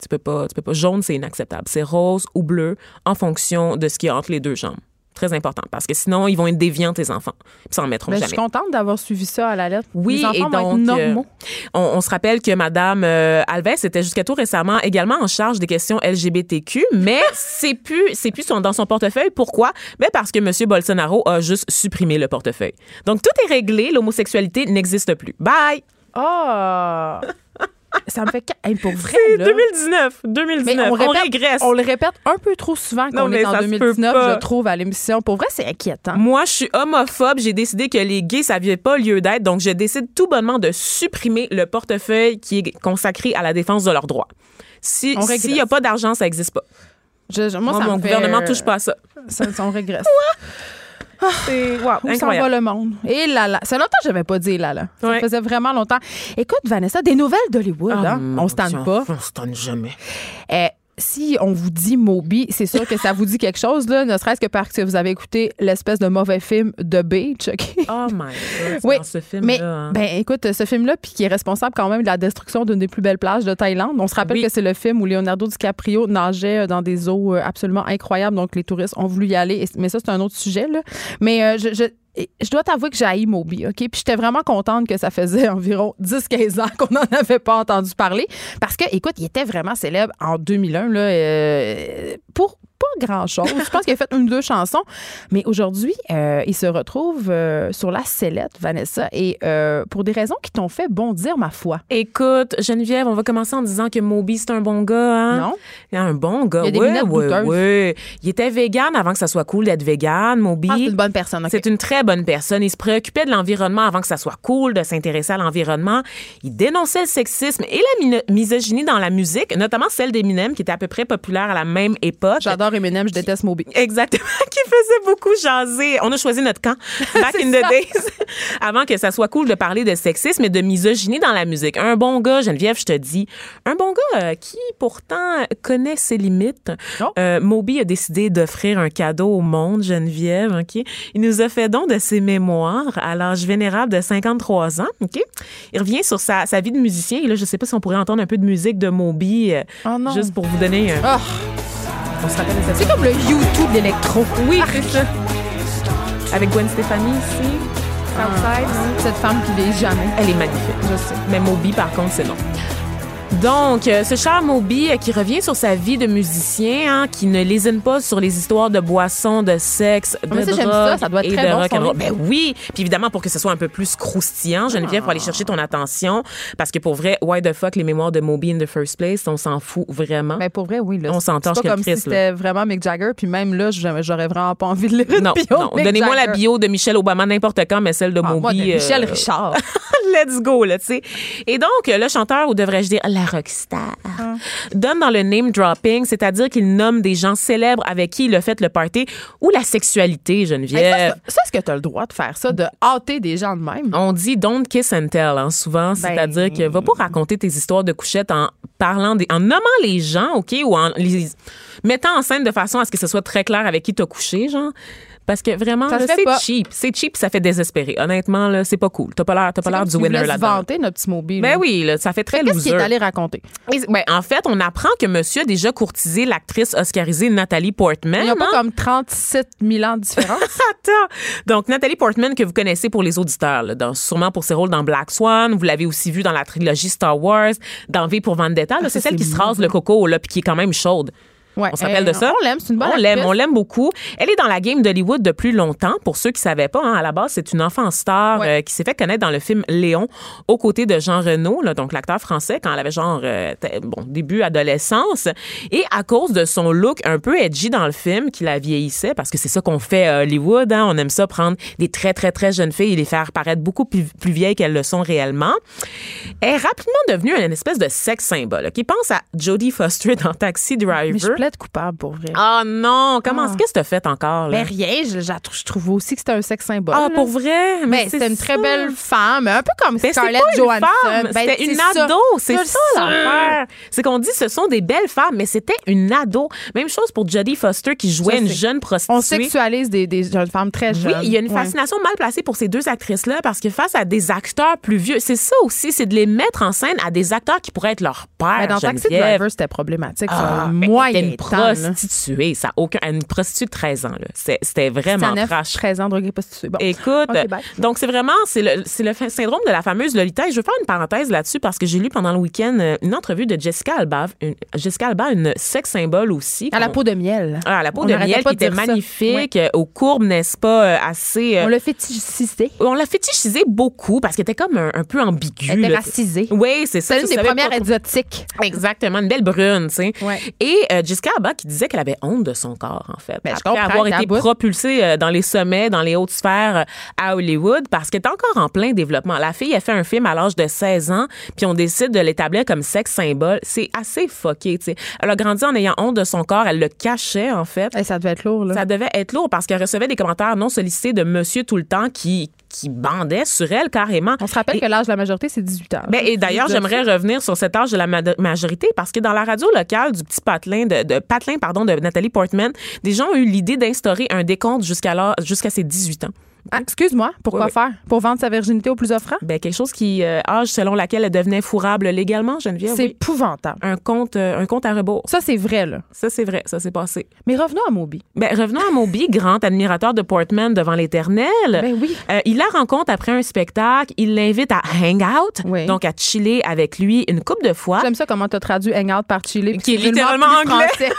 Tu peux pas, tu peux pas. Jaune c'est inacceptable. C'est rose ou bleu en fonction de ce qui est entre les deux jambes. Très important parce que sinon ils vont être déviants tes enfants. Puis ça en mettront Ben, je jamais. suis contente d'avoir suivi ça à la lettre. Oui, Les enfants et vont donc, être euh, normaux. on, on se rappelle que Madame euh, Alves était jusqu'à tout récemment également en charge des questions LGBTQ, mais c'est plus, c'est plus son- dans son portefeuille. Pourquoi? Ben parce que Monsieur Bolsonaro a juste supprimé le portefeuille. Donc tout est réglé, l'homosexualité n'existe plus. Bye. Ah! ça me fait... Hey, pour vrai, C'est là. 2019, 2019. Mais on, répète- régresse. On le répète un peu trop souvent qu'on est en ça se peut 2019, pas. je trouve, à l'émission. Pour vrai, c'est inquiétant. Moi, je suis homophobe. J'ai décidé que les gays, ça n'avait pas lieu d'être. Donc, je décide tout bonnement de supprimer le portefeuille qui est consacré à la défense de leurs droits. On s'il n'y a pas d'argent, ça n'existe pas. Je- je- moi, Moi, ça mon fait, gouvernement euh, touche pas à ça. Ça, ça, on régresse. C'est wow, Où s'en va le monde? Et là là. Ça longtemps que j'avais pas dit là là. Ça Ouais. faisait vraiment longtemps. Écoute, Vanessa, des nouvelles d'Hollywood, Ah, hein? On se tente Dieu, pas. On se tente jamais. Eh, si on vous dit Moby, c'est sûr que ça vous dit quelque chose, là, ne serait-ce que parce que vous avez écouté l'espèce de mauvais film The Beach, OK? Oh my God, Oui, dans ce film-là. Mais, hein. ben, écoute, ce film-là, puis qui est responsable quand même de la destruction d'une des plus belles plages de Thaïlande. On se rappelle Oui. que c'est le film où Leonardo DiCaprio nageait euh, dans des eaux euh, absolument incroyables. Donc, les touristes ont voulu y aller. Mais ça, c'est un autre sujet, là. Mais euh, je, je, je dois t'avouer que j'ai haï Moby, OK? Puis j'étais vraiment contente que ça faisait environ 10-15 ans qu'on n'en avait pas entendu parler. Parce que, écoute, il était vraiment célèbre en 2001, là, euh, pour pas grand-chose. Je pense qu'il a fait une ou deux chansons. Mais aujourd'hui, euh, il se retrouve euh, sur la sellette, Vanessa, et euh, pour des raisons qui t'ont fait bondir, ma foi. Écoute, Geneviève, on va commencer en disant que Moby, c'est un bon gars. Hein? Non? Il un bon gars. Il a des douteuses. ouais. Il était vegan avant que ça soit cool d'être vegan, Moby. Ah, c'est une bonne personne. OK. C'est une très bonne personne. Il se préoccupait de l'environnement avant que ça soit cool de s'intéresser à l'environnement. Il dénonçait le sexisme et la misogynie dans la musique, notamment celle d'Eminem, qui était à peu près populaire à la même époque. J'adore Eminem, je déteste Moby. Exactement, qui faisait beaucoup jaser. On a choisi notre camp back in the ça. days avant que ça soit cool de parler de sexisme et de misogynie dans la musique. Un bon gars, Geneviève, je te dis, un bon gars euh, qui pourtant connaît ses limites. Oh. Euh, Moby a décidé d'offrir un cadeau au monde, Geneviève. Ok, il nous a fait don de ses mémoires à l'âge vénérable de 53 ans. Ok, il revient sur sa, sa vie de musicien. Et là, je sais pas si on pourrait entendre un peu de musique de Moby, euh, Oh non. juste pour vous donner. un- Ah, on se rappelle de cette c'est comme le YouTube d'électro. oui, c'est ça. Avec Gwen Stefani ici. Southside. Cette femme qui vieillit jamais. Elle est magnifique. Je sais. Mais Moby, par contre, c'est non. Donc, euh, ce cher Moby euh, qui revient sur sa vie de musicien, hein, qui ne lésine pas sur les histoires de boissons, de sexe, de mais ça, j'aime drogue ça. Ça doit être et très de bon, rock and. Ben oui, puis évidemment pour que ce soit un peu plus croustillant, Geneviève, pour aller chercher ton attention, parce que pour vrai, why the fuck les mémoires de Moby in the first place, on s'en fout vraiment. Mais pour vrai, oui. Là, On c'est pas quel comme si Christ, c'était vraiment Mick Jagger. Puis même là, j'aurais vraiment pas envie de lire une non, bio non. de Donnez-moi la bio de Michelle Obama n'importe quand, mais celle de Ah, Moby. moi, de euh, Michel Richard. Let's go, là, tu sais. Et donc, le chanteur, ou devrais-je dire la rockstar, donne dans le name dropping, c'est-à-dire qu'il nomme des gens célèbres avec qui il a fait le party, ou la sexualité, Geneviève. ça, ça, est-ce que tu as le droit de faire ça, de hâter des gens de même? On dit don't kiss and tell, hein, souvent. C'est-à-dire que va pas raconter tes histoires de couchettes en parlant des, en nommant les gens, OK, ou en les mettant en scène de façon à ce que ce soit très clair avec qui t'as couché, genre. Parce que vraiment, c'est cheap. C'est cheap, ça fait désespérer. Honnêtement, là, c'est pas cool. T'as pas l'air, t'as pas l'air du winner là-dedans. vanter, notre petit mobile. Ben oui, là, ça fait très Qu'est-ce qu'il loser. est allé raconter? Et, ben, en fait, on apprend que monsieur a déjà courtisé l'actrice oscarisée Nathalie Portman. Il n'y a pas hein? comme 37 000 ans de différence. Attends. Donc, Nathalie Portman, que vous connaissez pour les auditeurs, là, dans- sûrement pour ses rôles dans Black Swan. Vous l'avez aussi vue dans la trilogie Star Wars, dans V pour Vendetta. Ah, c'est ça, celle qui se rase le coco, là, puis qui est quand même chaude. Ouais. On se rappelle de ça? On l'aime, c'est une bonne On l'aime, on l'aime beaucoup. Elle est dans la game d'Hollywood depuis longtemps. Pour ceux qui savaient pas, hein, à la base, c'est une enfant star Ouais. euh, qui s'est fait connaître dans le film Léon aux côtés de Jean Reno, là, donc l'acteur français, quand elle avait genre euh, bon début adolescence. Et à cause de son look un peu edgy dans le film, qui la vieillissait, parce que c'est ça qu'on fait à Hollywood, hein, on aime ça prendre des très très très jeunes filles et les faire paraître beaucoup plus, plus vieilles qu'elles le sont réellement. Elle est rapidement devenue une espèce de sex symbole. Qui pense à Jodie Foster dans Taxi Driver. Coupable pour vrai. Ah non, comment Ah. qu'est-ce que t'as fait encore là? Mais rien, je, je trouve- aussi que c'était un sexe symbole. ah là. pour vrai, Mais c'est c'était une très ça. belle femme, un peu comme c'est Scarlett pas Johansson. Ben, c'était une ça. ado, c'est ça sais. l'affaire. C'est qu'on dit ce sont des belles femmes, mais c'était une ado. Même chose pour Jodie Foster qui jouait Je une sais. jeune prostituée. On sexualise des, des jeunes femmes très Oui, jeunes. il y a une Ouais. fascination mal placée pour ces deux actrices-là parce que face à des acteurs plus vieux, c'est ça aussi, c'est de les mettre en scène à des acteurs qui pourraient être leur père. Ben, dans Taxi. Driver, c'était problématique. ça, Ah, moyen une prostituée, ça aucun, une prostituée de 13 ans C'était vraiment C'était à 9, trash. 13 ans, drogué prostituée. Bon. Écoute, donc c'est vraiment c'est le, c'est le syndrome de la fameuse Lolita. Et je veux faire une parenthèse là-dessus parce que j'ai lu pendant le week-end euh, une entrevue de Jessica Alba, une, Jessica Alba, une sex symbole aussi. À la peau de miel. Ah, à la peau On de miel qui de était magnifique, euh, aux courbes, n'est-ce pas, euh, assez. On l'a fétichisé. on l'a fétichisé beaucoup parce qu'elle était comme un, un peu ambiguë. Elle était racisée. Oui, c'est ça. C'est une des premières exotiques. Exactement, une belle brune, tu sais. Ouais. Et euh, Jessica Alba qui disait qu'elle avait honte de son corps, en fait. Ben, je après avoir été bout. propulsée euh, dans les sommets, dans les hautes sphères euh, à Hollywood, parce qu'elle est encore en plein développement. La fille a fait un film à l'âge de 16 ans, puis on décide de l'établir comme sexe symbole. C'est assez fucké, tu sais. Elle a grandi en ayant honte de son corps, elle le cachait, en fait. Hey, ça devait être lourd, là. Ça devait être lourd parce qu'elle recevait des commentaires non sollicités de monsieur tout le temps qui, qui bandait sur elle carrément. On se rappelle Et- que l'âge de la majorité, c'est 18 ans. ben, et d'ailleurs, j'aimerais revenir sur cet âge de la ma- majorité parce que dans la radio locale du petit patelin de, de patelin pardon de Nathalie Portman, des gens ont eu l'idée d'instaurer un décompte jusqu'à jusqu'à ses 18 ans. Ah, excuse-moi, pourquoi Oui, oui. faire? Pour vendre sa virginité au plus offrant? Ben quelque chose qui euh, âge selon laquelle elle devenait fourrable légalement, Geneviève. C'est oui. épouvantable. un compte euh, un compte à rebours. Ça, c'est vrai, là. Ça c'est vrai, ça s'est passé. Mais revenons à Moby. Ben revenons à Moby, grand admirateur de Portman devant l'éternel. Ben oui. Euh, il la rencontre après un spectacle, il l'invite à hang out, Oui. donc à chiller avec lui une couple de fois. J'aime ça comment tu as traduit hangout par Chili. puis Qui est littéralement anglais.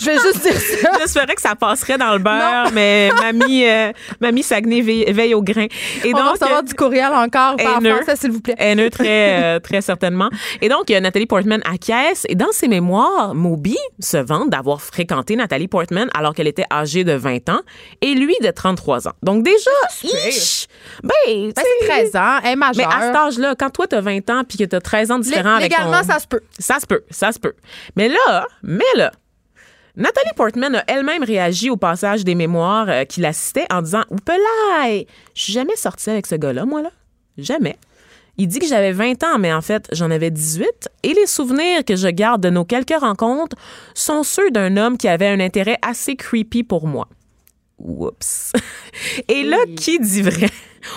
Je vais juste dire ça. J'espérais que ça passerait dans le beurre, mais mamie, euh, mamie Saguenay veille, veille au grain. Et On va donc, recevoir du courriel encore par français, s'il vous plaît. haineux très, euh, très certainement. Et donc, euh, Nathalie Portman acquiesce. Et dans ses mémoires, Moby se vante d'avoir fréquenté Nathalie Portman alors qu'elle était âgée de 20 ans et lui de 33 ans. Donc déjà, ish, ben, Ben, c'est 13 ans, elle est mais majeure. à cet âge-là, quand toi, tu as 20 ans puis que tu as 13 ans de différent Lé- avec Légalement, ton... ça se peut. Ça se peut, ça se peut. Mais là, mais là, Nathalie Portman a elle-même réagi au passage des mémoires euh, qui l'assistaient en disant Oupelaï, je suis jamais sortie avec ce gars-là, moi, là. Jamais. Il dit que j'avais 20 ans, mais en fait, j'en avais 18. Et les souvenirs que je garde de nos quelques rencontres sont ceux d'un homme qui avait un intérêt assez creepy pour moi. Oups. Et là, qui dit vrai?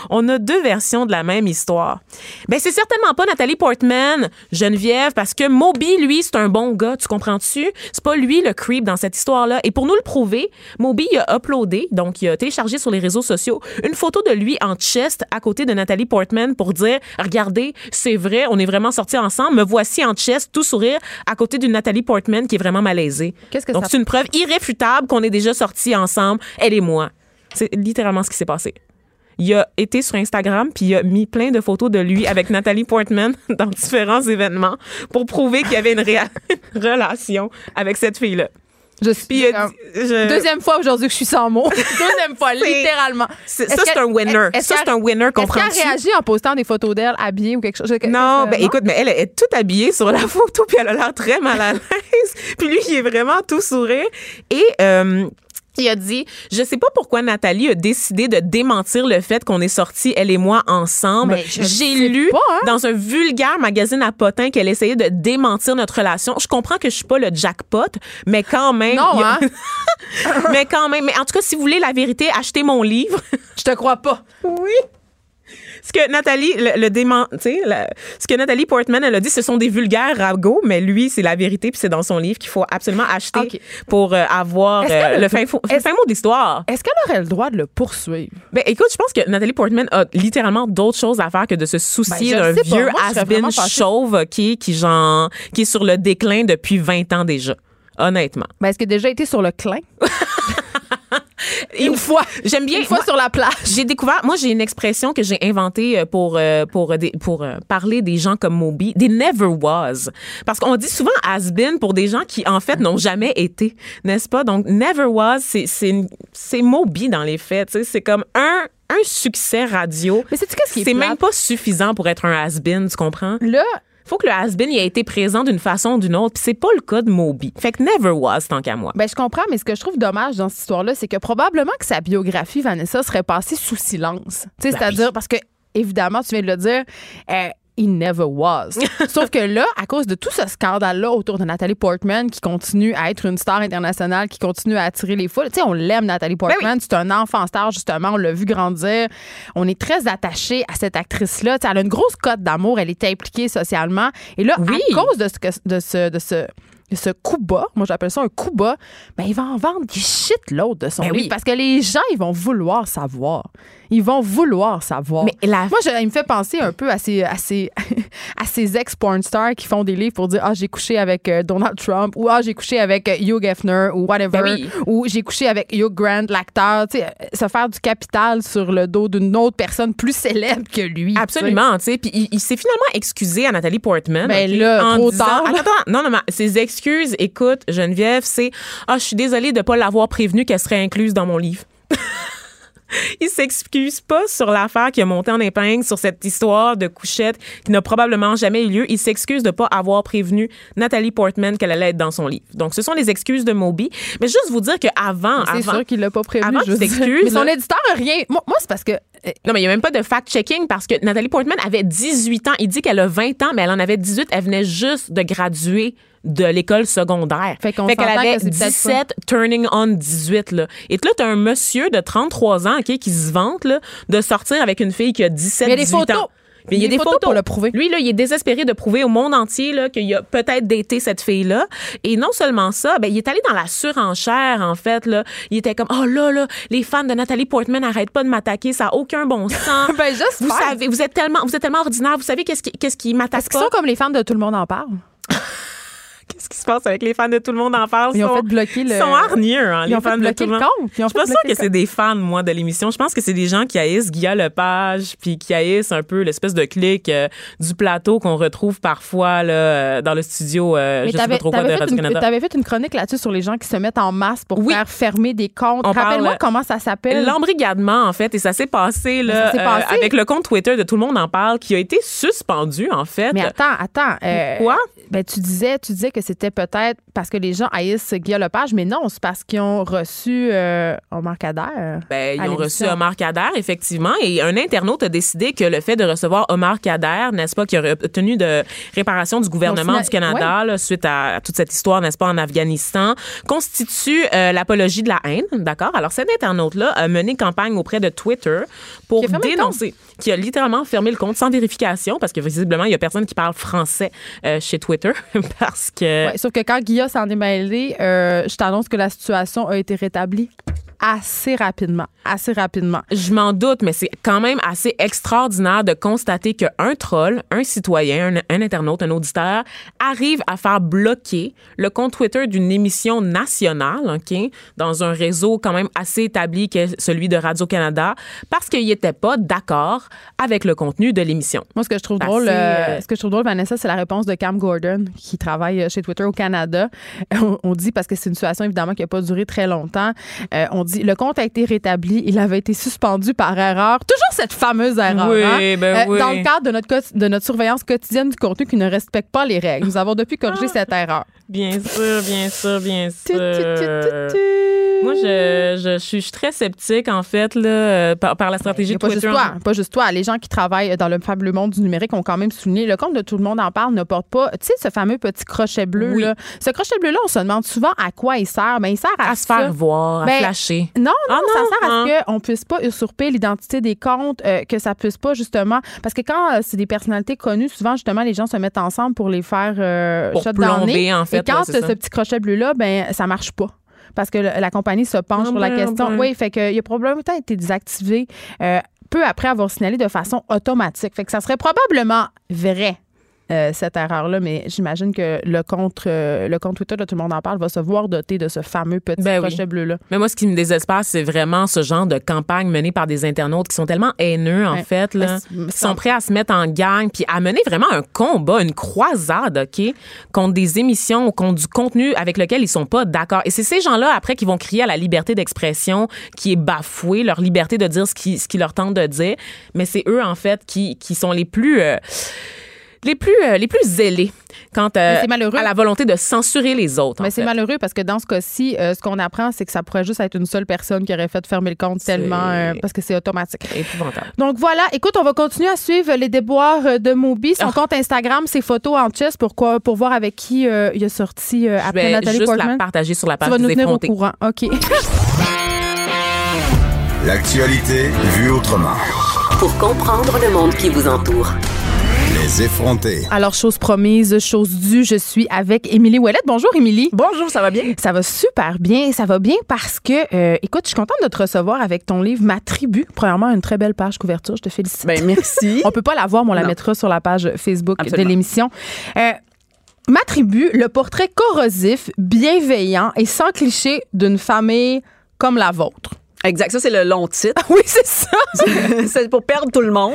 On a deux versions de la même histoire. Ben, c'est certainement pas Nathalie Portman, Geneviève, parce que Moby, lui, c'est un bon gars, tu comprends-tu? C'est pas lui le creep dans cette histoire-là. Et pour nous le prouver, Moby il a uploadé, donc il a téléchargé sur les réseaux sociaux, une photo de lui en chest à côté de Nathalie Portman pour dire, regardez, c'est vrai, on est vraiment sortis ensemble, me voici en chest, tout sourire, à côté d'une Nathalie Portman qui est vraiment malaisée. Qu'est-ce que donc ça- c'est une preuve irréfutable qu'on est déjà sortis ensemble, elle et moi. C'est littéralement ce qui s'est passé. Il a été sur Instagram puis il a mis plein de photos de lui avec Nathalie Portman dans différents événements pour prouver qu'il y avait une, une relation avec cette fille-là. Je suis Puis dit- je- Deuxième fois aujourd'hui que je suis sans mots. Deuxième fois, littéralement. Est-ce ça, c'est un winner. est-ce Ça, c'est un winner, Est-ce qu'elle comprends-tu? a réagi en postant des photos d'elle habillée ou quelque chose? Non, euh, ben écoute, mais elle est toute habillée sur la photo, puis elle a l'air très mal à l'aise. puis lui, il est vraiment tout sourire. Et euh, il a dit, je sais pas pourquoi Nathalie a décidé de démentir le fait qu'on est sortis, elle et moi, ensemble. J'ai lu pas, hein. dans un vulgaire magazine à potins qu'elle essayait de démentir notre relation. Je comprends que je suis pas le jackpot, mais quand même. Non, a- hein? mais quand même. Mais en tout cas, si vous voulez la vérité, achetez mon livre. Je te crois pas. Oui. Ce que Nathalie, le, le dément, tu sais, la- ce que Nathalie Portman, elle a dit, ce sont des vulgaires ragots, mais lui, c'est la vérité, puis c'est dans son livre qu'il faut absolument acheter pour euh, avoir euh, le fin, mot d'histoire. Est-ce qu'elle aurait le droit de le poursuivre? Ben, écoute, je pense que Nathalie Portman a littéralement d'autres choses à faire que de se soucier Ben, je d'un vieux has-been chauve qui, qui, genre, qui est sur le déclin depuis 20 ans déjà. Honnêtement. Ben, est-ce qu'elle a déjà été sur le clin? Une fois. J'aime bien. Une fois moi- sur la plage. J'ai découvert, moi j'ai une expression que j'ai inventée euh, pour euh, pour des- pour euh, parler des gens comme Moby, des never was, parce qu'on dit souvent has been pour des gens qui en fait n'ont jamais été, n'est-ce pas? Donc never was, c'est c'est c'est Moby dans les faits, c'est comme un un succès radio. Mais sais-tu qu'est-ce qui est C'est même pas suffisant pour être un has been, tu comprends? Là, Faut que le has been il ait été présent d'une façon ou d'une autre, puis c'est pas le cas de Moby. Fait que never was tant qu'à moi. Ben, je comprends, mais ce que je trouve dommage dans cette histoire-là, c'est que probablement que sa biographie, Vanessa, serait passée sous silence. Tu sais, Ben c'est-à-dire, parce que, évidemment, tu viens de le dire, euh, he never was. Sauf que là, à cause de tout ce scandale-là autour de Nathalie Portman, qui continue à être une star internationale, qui continue à attirer les foules, tu sais, on l'aime, Nathalie Ben Portman. C'est un enfant star, justement. On l'a vu grandir. On est très attaché à cette actrice-là. Tu sais, elle a une grosse cote d'amour. Elle est impliquée socialement. Et là, Oui. à cause de ce, de ce, de ce, ce coup bas, moi j'appelle ça un coup bas, ben il va en vendre des shit l'autre de son Ben livre oui. parce que les gens ils vont vouloir savoir. Ils vont vouloir savoir. Mais la- Moi, je- il me fait penser un peu à ces, à ces, à ces ex-porn stars qui font des livres pour dire Ah, j'ai couché avec euh, Donald Trump ou Ah, j'ai couché avec euh, Hugh Hefner ou whatever. Ben oui. Ou j'ai couché avec Hugh Grant, l'acteur. Tu sais, euh, se faire du capital sur le dos d'une autre personne plus célèbre que lui. Absolument, tu sais. Puis il, il s'est finalement excusé à Nathalie Portman. Ben ok, là, en trop disant- tard. Attends, attends, non, non, mais ses excuses, écoute, Geneviève, c'est Ah, je suis désolée de pas l'avoir prévenue qu'elle serait incluse dans mon livre. Il s'excuse pas sur l'affaire qui a monté en épingle, sur cette histoire de couchette qui n'a probablement jamais eu lieu. Il s'excuse de pas avoir prévenu Nathalie Portman qu'elle allait être dans son livre. Donc, ce sont les excuses de Moby. Mais juste vous dire qu'avant, C'est avant, sûr qu'il l'a pas prévu. avant je dire. s'excuse, Mais son là. éditeur a rien. Moi, moi, c'est parce que. Euh, Non, mais il n'y a même pas de fact-checking parce que Nathalie Portman avait 18 ans. Il dit qu'elle a 20 ans, mais elle en avait 18. Elle venait juste de graduer de l'école secondaire. Fait qu'on qu'elle avait que c'est peut-être 17, turning on 18. Là. Et là, t'as un monsieur de 33 ans ok, qui se vante là, de sortir avec une fille qui a 17, Mais il y a des 18 photos. ans. Mais il y a des, photos, pour le prouver. Lui, là, il est désespéré de prouver au monde entier là, qu'il a peut-être daté cette fille-là. Et non seulement ça, ben, il est allé dans la surenchère, en fait. Là. Il était comme, oh là, là, les fans de Nathalie Portman n'arrêtent pas de m'attaquer, ça n'a aucun bon sens. Ben, juste Vous savez, vous êtes tellement, vous êtes tellement ordinaire. Vous savez qu'est-ce qui, qu'est-ce qui m'attaque Est-ce qu'ils sont comme les fans de Tout le monde en parle? Qu'est-ce qui se passe avec les fans de Tout le monde en parle? Ils ont sont- fait bloquer le- Ils sont hargneux, hein, Ils les ont fait fans de bloquer Tout le monde. compte. Ils ont Je suis pas sûre que c'est des fans, moi, de l'émission. Je pense que c'est des gens qui haïssent Guilla Lepage, puis qui haïssent un peu l'espèce de clic euh, du plateau qu'on retrouve parfois là, euh, dans le studio, euh, je sais pas trop quoi, de t'avais fait, une- Radio-Canada. t'avais fait une chronique là-dessus sur les gens qui se mettent en masse pour Oui. faire fermer des comptes. Rappelle-moi parle- comment ça s'appelle. L'embrigadement, en fait, et ça s'est passé, là, ça s'est euh, passé. avec le compte Twitter de Tout le monde en parle, qui a été suspendu, en fait. Mais attends, attends. euh, Pourquoi? Ben, tu disais, tu disais que c'était peut-être parce que les gens haïssent Guillaume Lepage, mais non, c'est parce qu'ils ont reçu euh, Omar Kader. Ben, ils ont reçu. Omar Kader, effectivement, et un internaute a décidé que le fait de recevoir Omar Kader, n'est-ce pas, qui aurait obtenu de réparation du gouvernement Donc, du Canada là, suite à, toute cette histoire, n'est-ce pas, en Afghanistan, constitue euh, l'apologie de la haine, d'accord? Alors, cet internaute-là a mené campagne auprès de Twitter pour Qui dénoncer, qui a littéralement fermé le compte sans vérification, parce que visiblement, il y a personne qui parle français euh, chez Twitter, parce que... Sauf que quand Guilla s'en est mêlé, euh, je t'annonce que la situation a été rétablie. Assez rapidement. Assez rapidement. Je m'en doute, mais c'est quand même assez extraordinaire de constater qu'un troll, un citoyen, un, un, internaute, un auditeur arrive à faire bloquer le compte Twitter d'une émission nationale, OK, dans un réseau quand même assez établi qui est celui de Radio-Canada, parce qu'il n'était pas d'accord avec le contenu de l'émission. Moi, ce que je trouve drôle, euh, ce que je trouve drôle, Vanessa, c'est la réponse de Cam Gordon, qui travaille euh, chez Twitter au Canada. On, on dit, parce que c'est une situation évidemment qui n'a pas duré très longtemps, euh, on dit le compte a été rétabli, il avait été suspendu par erreur. Toujours cette fameuse erreur. Oui, hein? ben oui. Dans le cadre de notre, de notre surveillance quotidienne du contenu qui ne respecte pas les règles. Nous avons depuis Ah. corrigé cette erreur. Bien sûr, bien sûr, bien sûr. Moi, je, je, suis- je suis très sceptique, en fait, là, euh, par, par la stratégie a de pas juste toi, pas juste toi. Les gens qui travaillent dans le fabuleux monde du numérique ont quand même souligné. Le compte de tout le monde en parle ne porte pas, tu sais, ce fameux petit crochet bleu Oui. là. Ce crochet bleu là, on se demande souvent à quoi il sert. Ben il sert à, À se faire voir, à Ben, flasher. Non, non, Ah ça sert à hein. ce qu'on puisse pas usurper l'identité des comptes, euh, que ça puisse pas justement. Parce que quand euh, c'est des personnalités connues, souvent justement les gens se mettent ensemble pour les faire euh, Pour plomber, en fait, Et quand ouais, ce petit crochet bleu là, ben ça marche pas. Parce que la compagnie se penche Ah sur la ben, question. ben. Oui, fait que il a probablement été désactivé euh, peu après avoir signalé de façon automatique. Fait que ça serait probablement vrai. Euh, cette erreur-là, mais j'imagine que le compte, euh, le compte Twitter de Tout le monde en parle va se voir doté de ce fameux petit Ben oui. crochet bleu-là. Mais moi, ce qui me désespère, c'est vraiment ce genre de campagne menée par des internautes qui sont tellement haineux, en fait, là, qui sont prêts à se mettre en gang, puis à mener vraiment un combat, une croisade, OK, contre des émissions, contre du contenu avec lequel ils sont pas d'accord. Et c'est ces gens-là, après, qui vont crier à la liberté d'expression qui est bafouée, leur liberté de dire ce qui, ce qui leur tente de dire. Mais c'est eux, en fait, qui, qui sont les plus... euh, les plus, euh, les plus zélés quant euh, Mais c'est malheureux. à la volonté de censurer les autres. Mais c'est malheureux parce que dans ce cas-ci, euh, ce qu'on apprend, c'est que ça pourrait juste être une seule personne qui aurait fait fermer le compte tellement euh, parce que c'est automatique. épouvantable. Donc voilà, écoute, on va continuer à suivre les déboires de Moby. Son Ah. compte Instagram, ses photos en chess pour, quoi, pour voir avec qui euh, il a sorti euh, Je après vais Nathalie juste Portman. la partager sur la tu page vas nous au courant. OK. L'actualité vue autrement. Pour comprendre le monde qui vous entoure. Les effrontés. Alors, chose promise, chose due, je suis avec Émilie Ouellette. Bonjour, Émilie. Bonjour, ça va bien? Ça va super bien. Ça va bien parce que, euh, écoute, je suis contente de te recevoir avec ton livre Ma tribu. Premièrement, une très belle page couverture. Je te félicite. Ben merci. On peut pas la voir, mais on la Non. mettra sur la page Facebook Absolument. de l'émission. Euh, Ma tribu, le portrait corrosif, bienveillant et sans cliché d'une famille comme la vôtre. Exact, ça c'est le long titre. Oui, c'est ça. c'est pour perdre tout le monde.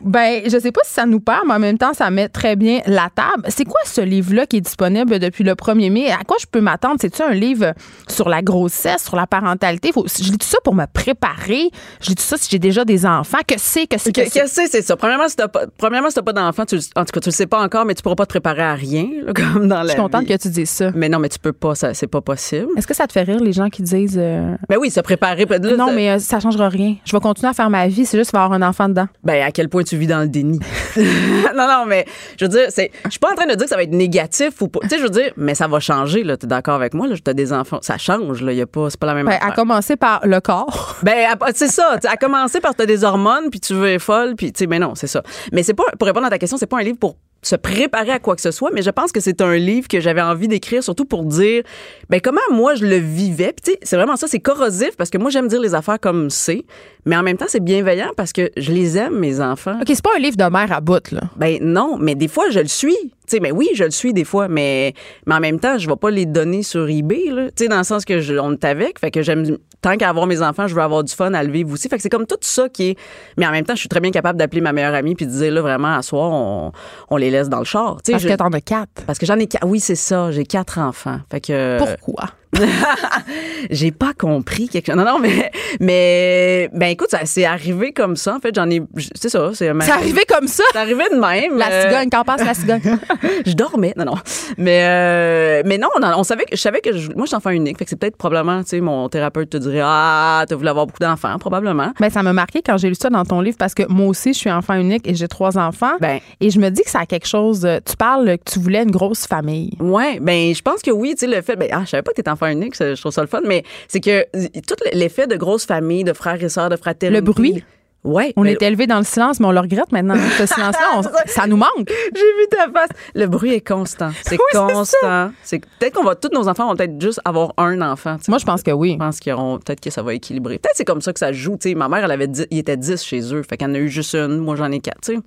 Ben, je sais pas si ça nous perd, mais en même temps, ça met très bien la table. C'est quoi ce livre-là qui est disponible depuis le 1er mai? À quoi je peux m'attendre? C'est-tu un livre sur la grossesse, sur la parentalité? Faut, je lis tout ça pour me préparer. Je lis tout ça si j'ai déjà des enfants. Que c'est, que c'est, que c'est? que c'est, c'est ça? Premièrement, si t'as pas, premièrement, si t'as pas d'enfant, tu, en tout cas, tu le sais pas encore, mais tu pourras pas te préparer à rien, là, comme dans la Je suis contente vie. que tu dises ça. Mais non, mais tu peux pas, ça, c'est pas possible. Est-ce que ça te fait rire, les gens qui disent... euh, Ben oui, se préparer. Là, non, ça- mais euh, ça changera rien. Je vais continuer à faire ma vie. C'est juste avoir un enfant dedans. Ben, à quel point tu vis dans le déni. non, non, mais je veux dire, c'est, je suis pas en train de dire que ça va être négatif ou pas. Tu sais, je veux dire, mais ça va changer, là. T'es d'accord avec moi, là? T'as des enfants. Ça change, là. Y a pas, c'est pas la même Ben, affaire. à commencer par le corps. Ben, c'est ça. À commencer par t'as des hormones, puis tu veux être folle, puis tu sais, ben non, c'est ça. Mais c'est pas, pour répondre à ta question, c'est pas un livre pour se préparer à quoi que ce soit, mais je pense que c'est un livre que j'avais envie d'écrire surtout pour dire, ben comment moi je le vivais. Puis tu sais, c'est vraiment ça, c'est corrosif parce que moi j'aime dire les affaires comme c'est, mais en même temps c'est bienveillant parce que je les aime mes enfants. OK, c'est pas un livre de mère à bout, là. Ben non, mais des fois je le suis. Sais, mais oui, je le suis des fois, mais, mais en même temps, je vais pas les donner sur eBay, là. Tu sais, dans le sens que je, on est avec, fait que j'aime, tant qu'à avoir mes enfants, je veux avoir du fun à le vivre aussi. Fait que c'est comme tout ça qui est, mais en même temps, je suis très bien capable d'appeler ma meilleure amie puis de dire, là, vraiment, à soir, on, on les laisse dans le char. Tu sais, Parce je- que t'en as quatre. parce que j'en ai quatre. Oui, c'est ça. J'ai quatre enfants. Fait que. Pourquoi? J'ai pas compris quelque chose. Non, non, mais, mais, ben écoute, ça c'est arrivé comme ça. En fait, j'en ai, c'est ça. C'est arrivé comme ça? C'est arrivé de même. La Euh, cigogne, quand passe la cigogne. je dormais. Non, non. Mais, euh, mais non, on, on savait que, je savais que je- moi, je suis enfant unique. Fait que c'est peut-être probablement, tu sais, mon thérapeute te dirait, ah, t'as voulu avoir beaucoup d'enfants, probablement. Ben, ça m'a marqué quand j'ai lu ça dans ton livre parce que moi aussi, je suis enfant unique et j'ai trois enfants. Ben. Et je me dis que ça a quelque chose. Tu parles que tu voulais une grosse famille. Ouais, ben je pense que oui, tu sais le fait ben ah, je savais pas que t'étais enfant unique, ça, je trouve ça le fun, mais c'est que euh, tout l'effet de grosse famille, de frères et sœurs, de fraternité. Le bruit? Ouais. On mais- était élevés dans le silence, mais on le regrette maintenant. Ce silence-là, on- ça nous manque. J'ai vu ta face. Le bruit est constant. C'est constant. C'est peut-être qu'on va tous nos enfants vont peut-être juste avoir un enfant. Moi, je pense que oui. Je pense qu'ils auront peut-être que ça va équilibrer. Peut-être c'est comme ça que ça joue. Tu sais, ma mère, elle avait dix- il était 10 chez eux. Fait qu'elle en a eu juste une. Moi, j'en ai quatre. Tu sais.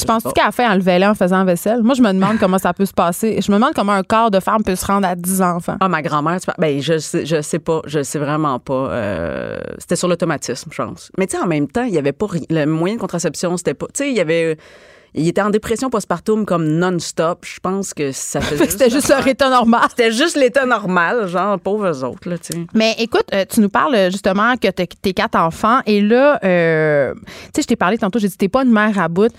Tu penses-tu qu'à la fin, elle le lait en faisant vaisselle? Moi, je me demande comment ça peut se passer. Je me demande comment un corps de femme peut se rendre à 10 enfants. Ah, ma grand-mère, ben, je sais, je sais pas, je sais vraiment pas. Euh, c'était sur l'automatisme, je pense. Mais tu sais, en même temps, il y avait pas le moyen de contraception, c'était pas. Tu sais, il y avait. Il était en dépression postpartum comme non-stop. Je pense que ça faisait. C'était juste leur état normal. C'était juste l'état normal, genre, pauvres autres, là, tu sais. Mais écoute, euh, tu nous parles euh, justement que t'as tes quatre enfants et là, euh, tu sais, je t'ai parlé tantôt, j'ai dit t'es pas une mère à bout.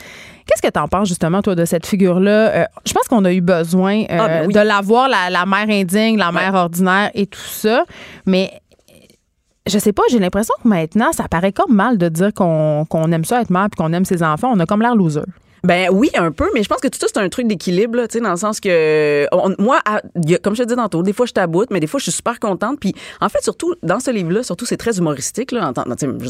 Qu'est-ce que t'en penses justement, toi, de cette figure-là? Euh, je pense qu'on a eu besoin Ah, ben oui. de l'avoir, la, la mère indigne, la mère ordinaire et tout ça. Mais je sais pas, j'ai l'impression que maintenant, ça paraît comme mal de dire qu'on qu'on aime ça être mère puis qu'on aime ses enfants. On a comme l'air loser. Ben oui, un peu, mais je pense que tout ça, c'est un truc d'équilibre, tu sais, dans le sens que, on- moi, à- comme je te dis tantôt, des fois, je taboute, mais des fois, je suis super contente. Puis, en fait, surtout, dans ce livre-là, surtout, c'est très humoristique, là. en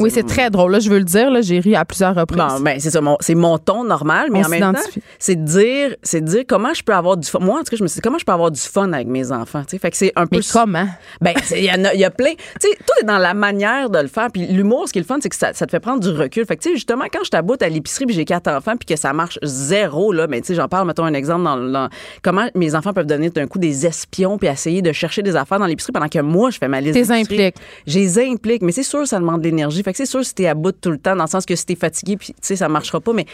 Oui, c'est très drôle. Là, je veux le dire, là, j'ai ri à plusieurs reprises. Ben, c'est ça, mon- c'est mon ton normal, mais On en même temps, c'est de dire, c'est dire comment je peux avoir du fun. Moi, en tout cas, je me suis dit, comment je peux avoir du fun avec mes enfants, tu sais. Fait que c'est un peu. Mais comment? Ben, il y, en a- il y a plein. Tu sais, tout est dans la manière de le faire. Puis l'humour, ce qui est le fun, c'est que ça, ça te fait prendre du recul. Fait que, tu sais, justement, quand je taboute à l'épicerie puis j'ai quatre enfants puis que ça marche zéro, là, mais tu sais, j'en parle, mettons un exemple dans, comment mes enfants peuvent donner d'un coup des espions puis essayer de chercher des affaires dans l'épicerie pendant que moi, je fais ma liste. T'es. Je les implique, mais c'est sûr, ça demande de l'énergie. Fait que c'est sûr, si t'es à bout tout le temps, dans le sens que si t'es fatigué, puis tu sais, ça marchera pas. Mais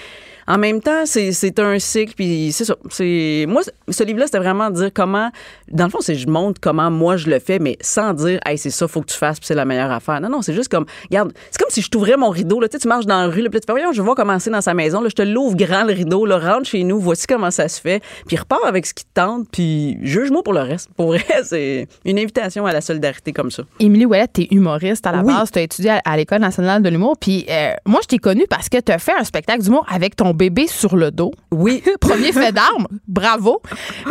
en même temps, c'est un cycle, puis c'est ça. Moi, ce livre-là, c'était vraiment dire comment. Dans le fond, c'est je montre comment moi je le fais, mais sans dire, hey, c'est ça, faut que tu fasses, puis c'est la meilleure affaire. Non, non, c'est juste comme, regarde, c'est comme si je t'ouvrais mon rideau. Là, tu sais, tu marches dans la rue, là, puis tu fais, voyons, je vois comment c'est dans sa maison. Là, je te l'ouvre grand le rideau, là, rentre chez nous, voici comment ça se fait, puis repars avec ce qui te tente, puis juge-moi pour le reste. Pour vrai, c'est une invitation à la solidarité comme ça. Émilie Ouellet, t'es humoriste à la Oui. base. T'as étudié à, à l'École nationale de l'humour. Puis euh, moi, je t'ai connue parce que t'as fait un spectacle d'humour avec ton bébé sur le dos. Oui, Premier fait d'armes. Bravo.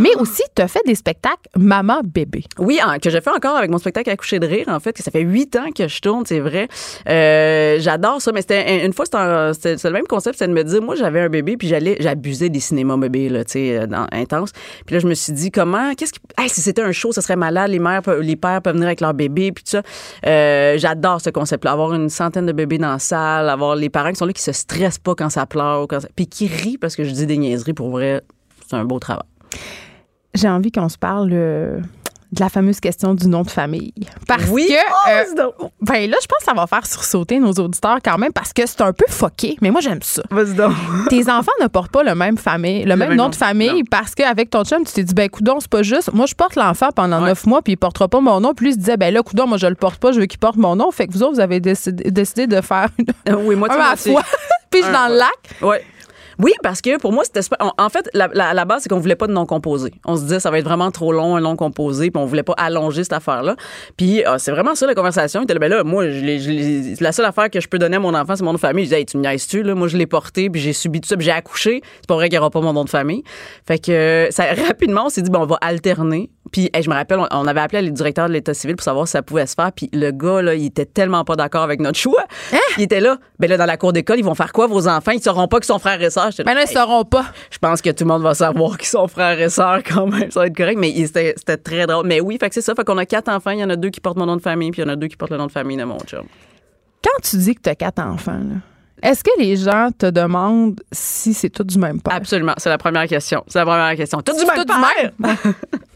Mais aussi, t'as fait des spectacles maman-bébé. Oui, que je fais encore avec mon spectacle à coucher de rire, en fait, que ça fait huit ans que je tourne, c'est vrai. Euh, J'adore ça, mais c'était une fois, c'était le même concept, c'était de me dire, moi, j'avais un bébé, puis j'allais, j'abusais des cinémas bébés, là, tu sais, euh, intenses. Puis là, je me suis dit, comment, qu'est-ce qui, hey, si c'était un show, ça serait malade, les mères, peuvent- les pères peuvent venir avec leur bébé, puis tout ça. Euh, J'adore ce concept-là, avoir une centaine de bébés dans la salle, avoir les parents qui sont là, qui se stressent pas quand ça pleure, ou quand ça- puis qui rient parce que je dis des niaiseries, pour vrai, c'est un beau travail. J'ai envie qu'on se parle euh, de la fameuse question du nom de famille. Parce Oui. que. Oh, euh, donc. ben là, je pense que ça va faire sursauter nos auditeurs quand même parce que c'est un peu foqué. Mais moi, j'aime ça. Vas-y donc. Tes enfants ne portent pas le même famille, le, même, même nom de famille Non. parce qu'avec ton chum, tu t'es dit, ben, coudon, c'est pas juste. Moi, je porte l'enfant pendant Ouais. neuf mois, puis il portera pas mon nom. Puis lui, il se disait, ben là, coudon, moi, je le porte pas, je veux qu'il porte mon nom. Fait que vous autres, vous avez décidé, décidé de faire une, Oui, moi, un à fois. puis je Un, dans le lac. Ouais. Oui, parce que pour moi, c'était en- fait, la, base, c'est qu'on voulait pas de nom composé. On se disait, ça va être vraiment trop long, un nom composé, puis on voulait pas allonger cette affaire-là. Puis euh, c'est vraiment ça, la conversation. Il était là, ben moi, je la seule affaire que je peux donner à mon enfant, c'est mon nom de famille. Je disais, tu me niaises-tu, là? Moi, je l'ai porté, puis j'ai subi tout ça, puis j'ai accouché. C'est pas vrai qu'il y aura pas mon nom de famille. Fait que euh, rapidement, on s'est dit, bon, on va alterner. Puis hey, je me rappelle, on, avait appelé le directeur de l'État civil pour savoir si ça pouvait se faire. Puis le gars, là, il était tellement pas d'accord avec notre choix. Il était là, ben là, dans la cour d'école, ils vont faire quoi, vos enfants? Ils sauront pas qu'ils sont frères et là, Ben là, ils Hey, sauront pas. je pense que tout le monde va savoir qu'ils sont frères et sœurs quand même. Ça va être correct, mais c'était très drôle. Mais oui, fait que c'est ça. Fait qu'on a quatre enfants. Il y en a deux qui portent mon nom de famille, puis il y en a deux qui portent le nom de famille de mon chum. Quand tu dis que tu as quatre enfants, là, est-ce que les gens te demandent si c'est tout du même père? Absolument. C'est la première question. C'est la première question. Tout du même tout du père?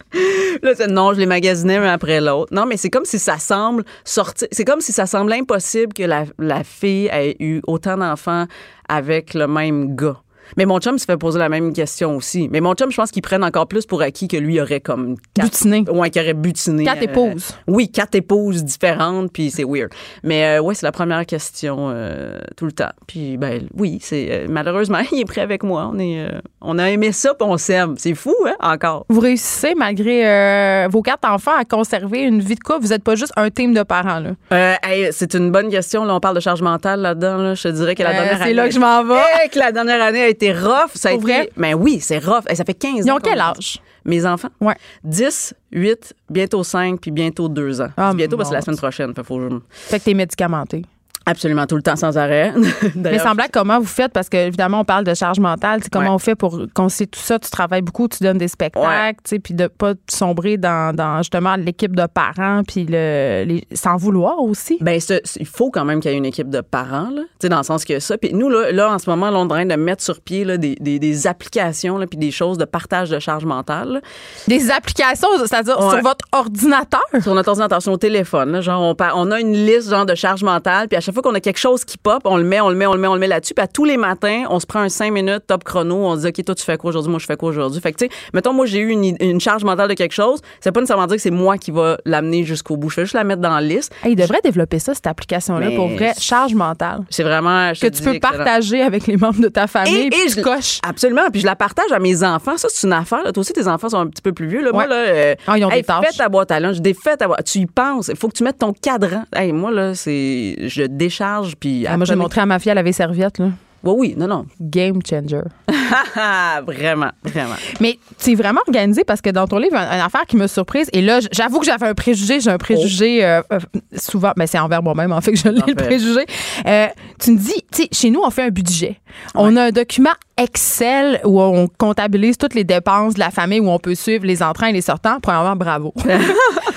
Là, non, je les magasinais un après l'autre. Non, mais c'est comme si ça semble sortir. C'est comme si ça semble impossible que la, la fille ait eu autant d'enfants avec le même gars. Mais mon chum se fait poser la même question aussi. Mais mon chum, je pense qu'ils prennent encore plus pour acquis que lui aurait comme quatre, Butiné. Ouais, qu'il aurait butiné. Quatre euh, épouses. oui, quatre épouses différentes, puis c'est weird. Mais euh, ouais, c'est la première question euh, tout le temps. Puis ben oui, c'est euh, malheureusement il est prêt avec moi. On est, on a aimé ça, puis on s'aime. C'est fou, hein, encore. Vous réussissez, malgré vos quatre enfants, à conserver une vie de couple. Vous n'êtes pas juste un team de parents. Là. Hey, c'est une bonne question. Là, on parle de charge mentale là-dedans. Là. Je te dirais que la dernière c'est année. là que je m'en vais. Hey, que la dernière année a été rough. Ça a été. vrai? Ben oui, c'est rough. Hey, ça fait 15 Ils ans. ont quel âge? Mes enfants? Ouais. 10, 8, bientôt 5, puis bientôt 2 ans. Ah, bientôt parce que c'est la semaine prochaine. Fait faut Fait que t'es médicamenté. Absolument, tout le temps, sans arrêt. Mais semblant comment vous faites, parce que évidemment, on parle de charge mentale. Comment Ouais. on fait pour concilier tout ça? Tu travailles beaucoup, tu donnes des spectacles, tu sais, puis de pas sombrer dans, dans, justement l'équipe de parents, puis le, les, sans vouloir aussi. Ben, il faut quand même qu'il y ait une équipe de parents, là. Tu sais, dans le sens que ça. Puis nous, là, là, en ce moment, là, on est en train de mettre sur pied là, des, des, des applications, là, puis des choses de partage de charge mentale. là. Des applications, c'est-à-dire Ouais. sur votre ordinateur? Sur notre ordinateur, sur nos téléphones. genre, on, on a une liste genre de charge mentale, puis à chaque fois qu'on a quelque chose qui pop, on le met, on le met, on le met, on le met là-dessus. Puis à tous les matins, on se prend un 5 minutes top chrono, on se dit OK, toi tu fais quoi aujourd'hui, moi je fais quoi aujourd'hui? Fait que tu sais, mettons moi j'ai eu une, une charge mentale de quelque chose, c'est pas nécessairement dire que c'est moi qui va l'amener jusqu'au bout. Je fais juste la mettre dans la liste. Hey, il devrait développer ça, cette application-là, pour vrai. Charge mentale. C'est vraiment je Que tu peux excellent. partager avec les membres de ta famille, tu je- coches. Absolument. Puis je la partage à mes enfants. Ça, c'est une affaire. là. Toi aussi, tes enfants sont un petit peu plus vieux. Là. Moi, Ouais. là, euh, Ah, ils ont des hey, tâches. fais ta boîte à lunch, défais ta boîte. Tu y penses. Il faut que tu mettes ton cadran. Hey, moi, là, c'est. Je décharge. Puis. Ah, moi, j'ai montré à ma fille, elle avait serviette, là. Oui, oui. Non, non. Game changer. Vraiment, vraiment. Mais c'est vraiment organisé parce que dans ton livre, une affaire qui m'a surprise, et là, j'avoue que j'avais un préjugé, j'ai un préjugé euh, euh, souvent, mais c'est envers moi-même, en fait, que je l'ai le préjugé. Euh, tu me dis, tu sais, chez nous, on fait un budget. On a un document Excel où on comptabilise toutes les dépenses de la famille, où on peut suivre les entrants et les sortants. Premièrement, bravo. mais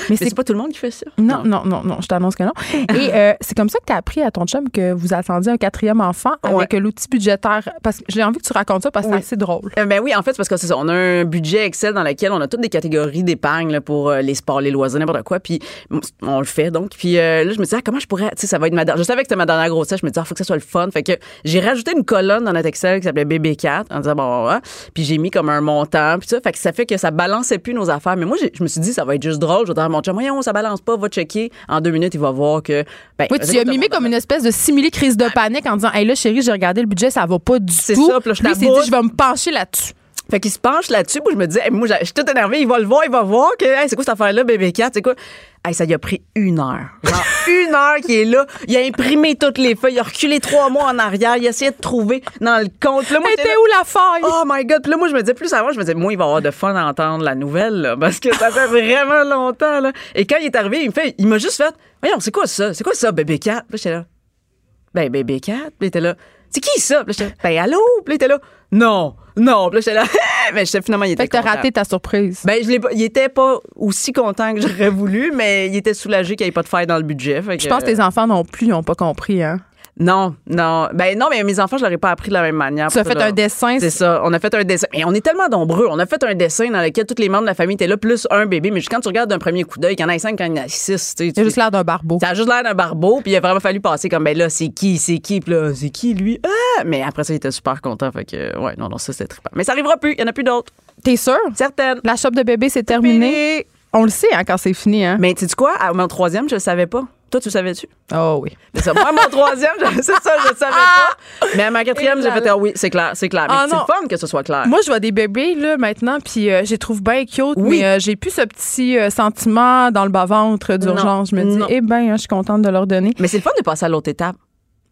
Mais c'est pas tout le monde qui fait ça. non, non, non, non, je t'annonce que non. Et euh, c'est comme ça que tu as appris à ton chum que vous attendiez un quatrième enfant avec l'outil budgétaire. Parce que j'ai envie que tu racontes ça parce que Oui. c'est assez drôle. Euh, Ben oui, en fait, c'est parce que c'est ça. On a un budget Excel dans lequel on a toutes des catégories d'épargne pour euh, les sports, les loisirs, n'importe quoi. Puis on le fait donc. Puis euh, là, je me disais, ah, comment je pourrais, tu sais, ça va être ma dernière. Je savais que c'était ma dernière grossesse. Je me disais, il faut que ça soit le fun. Fait que j'ai rajouté une colonne dans notre Excel qui s'appelait BB4 en disant, bon, ouais. Puis j'ai mis comme un montant. Puis ça, fait que ça fait que ça balançait plus nos affaires. Mais moi, je me suis dit, ça va être juste drôle. Je vais dire à mon chum, voyons, ça balance pas, va checker. En deux minutes, il va voir que. Ben, Oui, tu as mimé comme une espèce de simili crise de panique en disant Hey là, chérie, j'ai regardé le budget, ça va pas du C'est tout. ça, puis là, je Lui, dit Je vais me pencher là-dessus. Fait qu'il se penche là-dessus. Moi, je me disais, hey, moi, je suis tout énervé. Il va le voir, il va voir que, hey, c'est quoi cette affaire-là, bébé 4? C'est quoi? Hey, ça lui a pris une heure. Genre, une heure qu'il est là. Il a imprimé toutes les feuilles. Il a reculé trois mois en arrière. Il a essayé de trouver dans le compte. Là, moi, là, où la faille? Oh my God. Puis là, moi, je me disais, plus avant, je me disais, moi, il va avoir de fun à entendre la nouvelle, là, parce que ça fait vraiment longtemps, là. Et quand il est arrivé, il me fait, il m'a juste fait, voyons, c'est quoi ça? C'est quoi ça, bébé 4? Puis là, j'étais là, ben, bébé 4. Puis il était là, c'est qui ça? Puis là, j'étais, ben, allô? Puis là, il était là, non, non. Puis là, j'étais là, mais j'étais finalement, il était Fait que t'as content. raté ta surprise. Ben, je l'ai pas, il était pas aussi content que j'aurais voulu, mais il était soulagé qu'il n'y ait pas de faille dans le budget. Fait je pense que tes enfants non plus, n'ont pas compris. Hein? Non, non. Ben, non, mais mes enfants, je leur ai pas appris de la même manière. Tu as fait un dessin. C'est ça. On a fait un dessin. Et on est tellement nombreux. On a fait un dessin dans lequel tous les membres de la famille étaient là, plus un bébé. Mais juste quand tu regardes d'un premier coup d'œil, qu'il y en a cinq, quand il y en a six, tu juste l'air d'un barbeau. Ça a juste l'air d'un barbeau, puis il a vraiment fallu passer comme, ben là, c'est qui, c'est qui, puis là, c'est qui, lui? Ah! Mais après ça, il était super content, fait que, ouais, non, non, ça, c'était trippant. Mais ça arrivera plus, il y en a plus d'autres. T'es sûr? Certaines. La shop de bébé, c'est terminé? On le sait hein, quand c'est fini. Hein? Mais tu sais quoi? À mon troisième, je le savais pas. Toi, tu le savais-tu? Oh oui. C'est ça. Moi, mon troisième, c'est ça, je le savais pas. Mais à ma quatrième, j'ai fait, ah oui, c'est clair, c'est clair. Mais Ah c'est fun que ce soit clair. Moi, je vois des bébés là maintenant, puis euh, je les trouve bien cute, Oui. mais euh, j'ai plus ce petit euh, sentiment dans le bas-ventre d'urgence. Je me dis, Non. eh ben, hein, je suis contente de leur donner. Mais c'est le fun de passer à l'autre étape.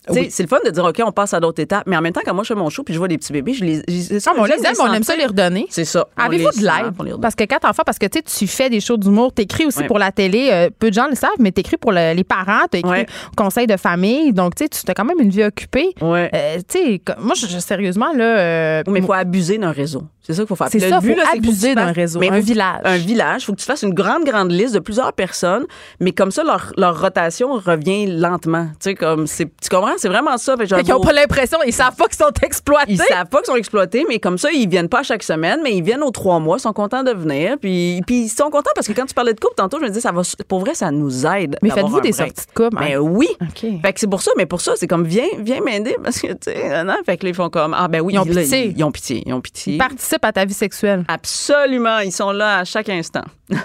Sais, Oui. C'est le fun de dire, OK, on passe à l'autre étape. Mais en même temps, quand moi, je fais mon show puis je vois des petits bébés, je les. je- c'est Ah, on les aime, on aime ça les redonner. C'est ça. Avez-vous de l'aide? Parce que quand t'en fais, parce que tu fais des shows d'humour, t'écris aussi pour la télé, euh, peu de gens le savent, mais t'écris pour le- les parents, t'écris Ouais. au conseil de famille, donc tu sais, tu as quand même une vie occupée. Euh, tu sais, moi, je, sérieusement, là. euh, Mais il faut abuser d'un réseau. C'est ça qu'il faut faire. C'est ça, but, faut là, abuser d'un réseau, Mais un village. Un village. Il faut que tu fasses une grande, grande liste de plusieurs personnes, mais comme ça, leur, leur rotation revient lentement. Tu sais, comme, c'est, tu comprends? C'est vraiment ça. Fait Fait qu'ils n'ont pas l'impression, ils savent pas qu'ils sont exploités. Ils savent pas qu'ils sont exploités, mais comme ça, ils viennent pas chaque semaine, mais ils viennent aux trois mois, ils sont contents de venir. Puis, puis ils sont contents parce que quand tu parlais de couple tantôt, je me disais, ça va, pour vrai, ça nous aide. Mais faites-vous des break. sorties de couple? Ben hein? oui. OK. Fait que c'est pour ça, mais pour ça, c'est comme, viens, viens m'aider parce que, tu sais, non, fait que là, ils font comme, ah ben oui, Ils ont là, pitié. ils, ils ont pitié, ils ont pitié. Participe à ta vie sexuelle. Absolument, ils sont là à chaque instant.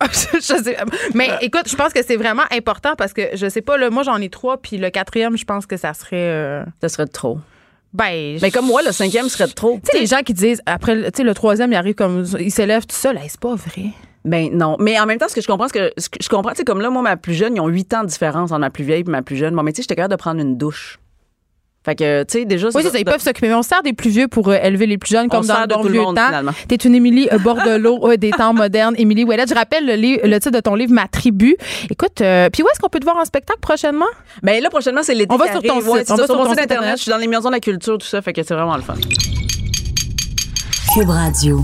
je sais. Mais écoute, je pense que c'est vraiment important parce que je sais pas, là, moi j'en ai trois, puis le quatrième, je pense que ça serait. euh, Ça serait de trop. ben. Mais comme moi, le cinquième serait de trop. Tu sais, les gens qui disent, après, tu sais, le troisième, il arrive comme. Il s'élève tout seul. Hey, c'est pas vrai. Ben non, mais en même temps, ce que je comprends, c'est que ce que je comprends, tu sais, comme là, moi, ma plus jeune, ils ont huit ans de différence entre ma plus vieille et ma plus jeune. Bon, mais tu sais, j'étais capable de prendre une douche. Fait que, tu sais, déjà, Oui, c'est ça. Ils peuvent s'occuper. Mais on sert des plus vieux pour euh, élever les plus jeunes, On comme dans sert le de bon vieux monde, temps. finalement. T'es une Émilie euh, Bordelot euh, des temps modernes. Émilie Ouellet. Je rappelle le, le titre de ton livre, Ma tribu. Écoute, euh, puis où est-ce qu'on peut te voir en spectacle prochainement? Ben là, prochainement, c'est l'été. On va sur ton site. Ouais, c'est On ça, va sur sur mon ton site site internet. internet. Je suis dans les maisons de la culture, tout ça. Fait que c'est vraiment le fun. Cube Radio.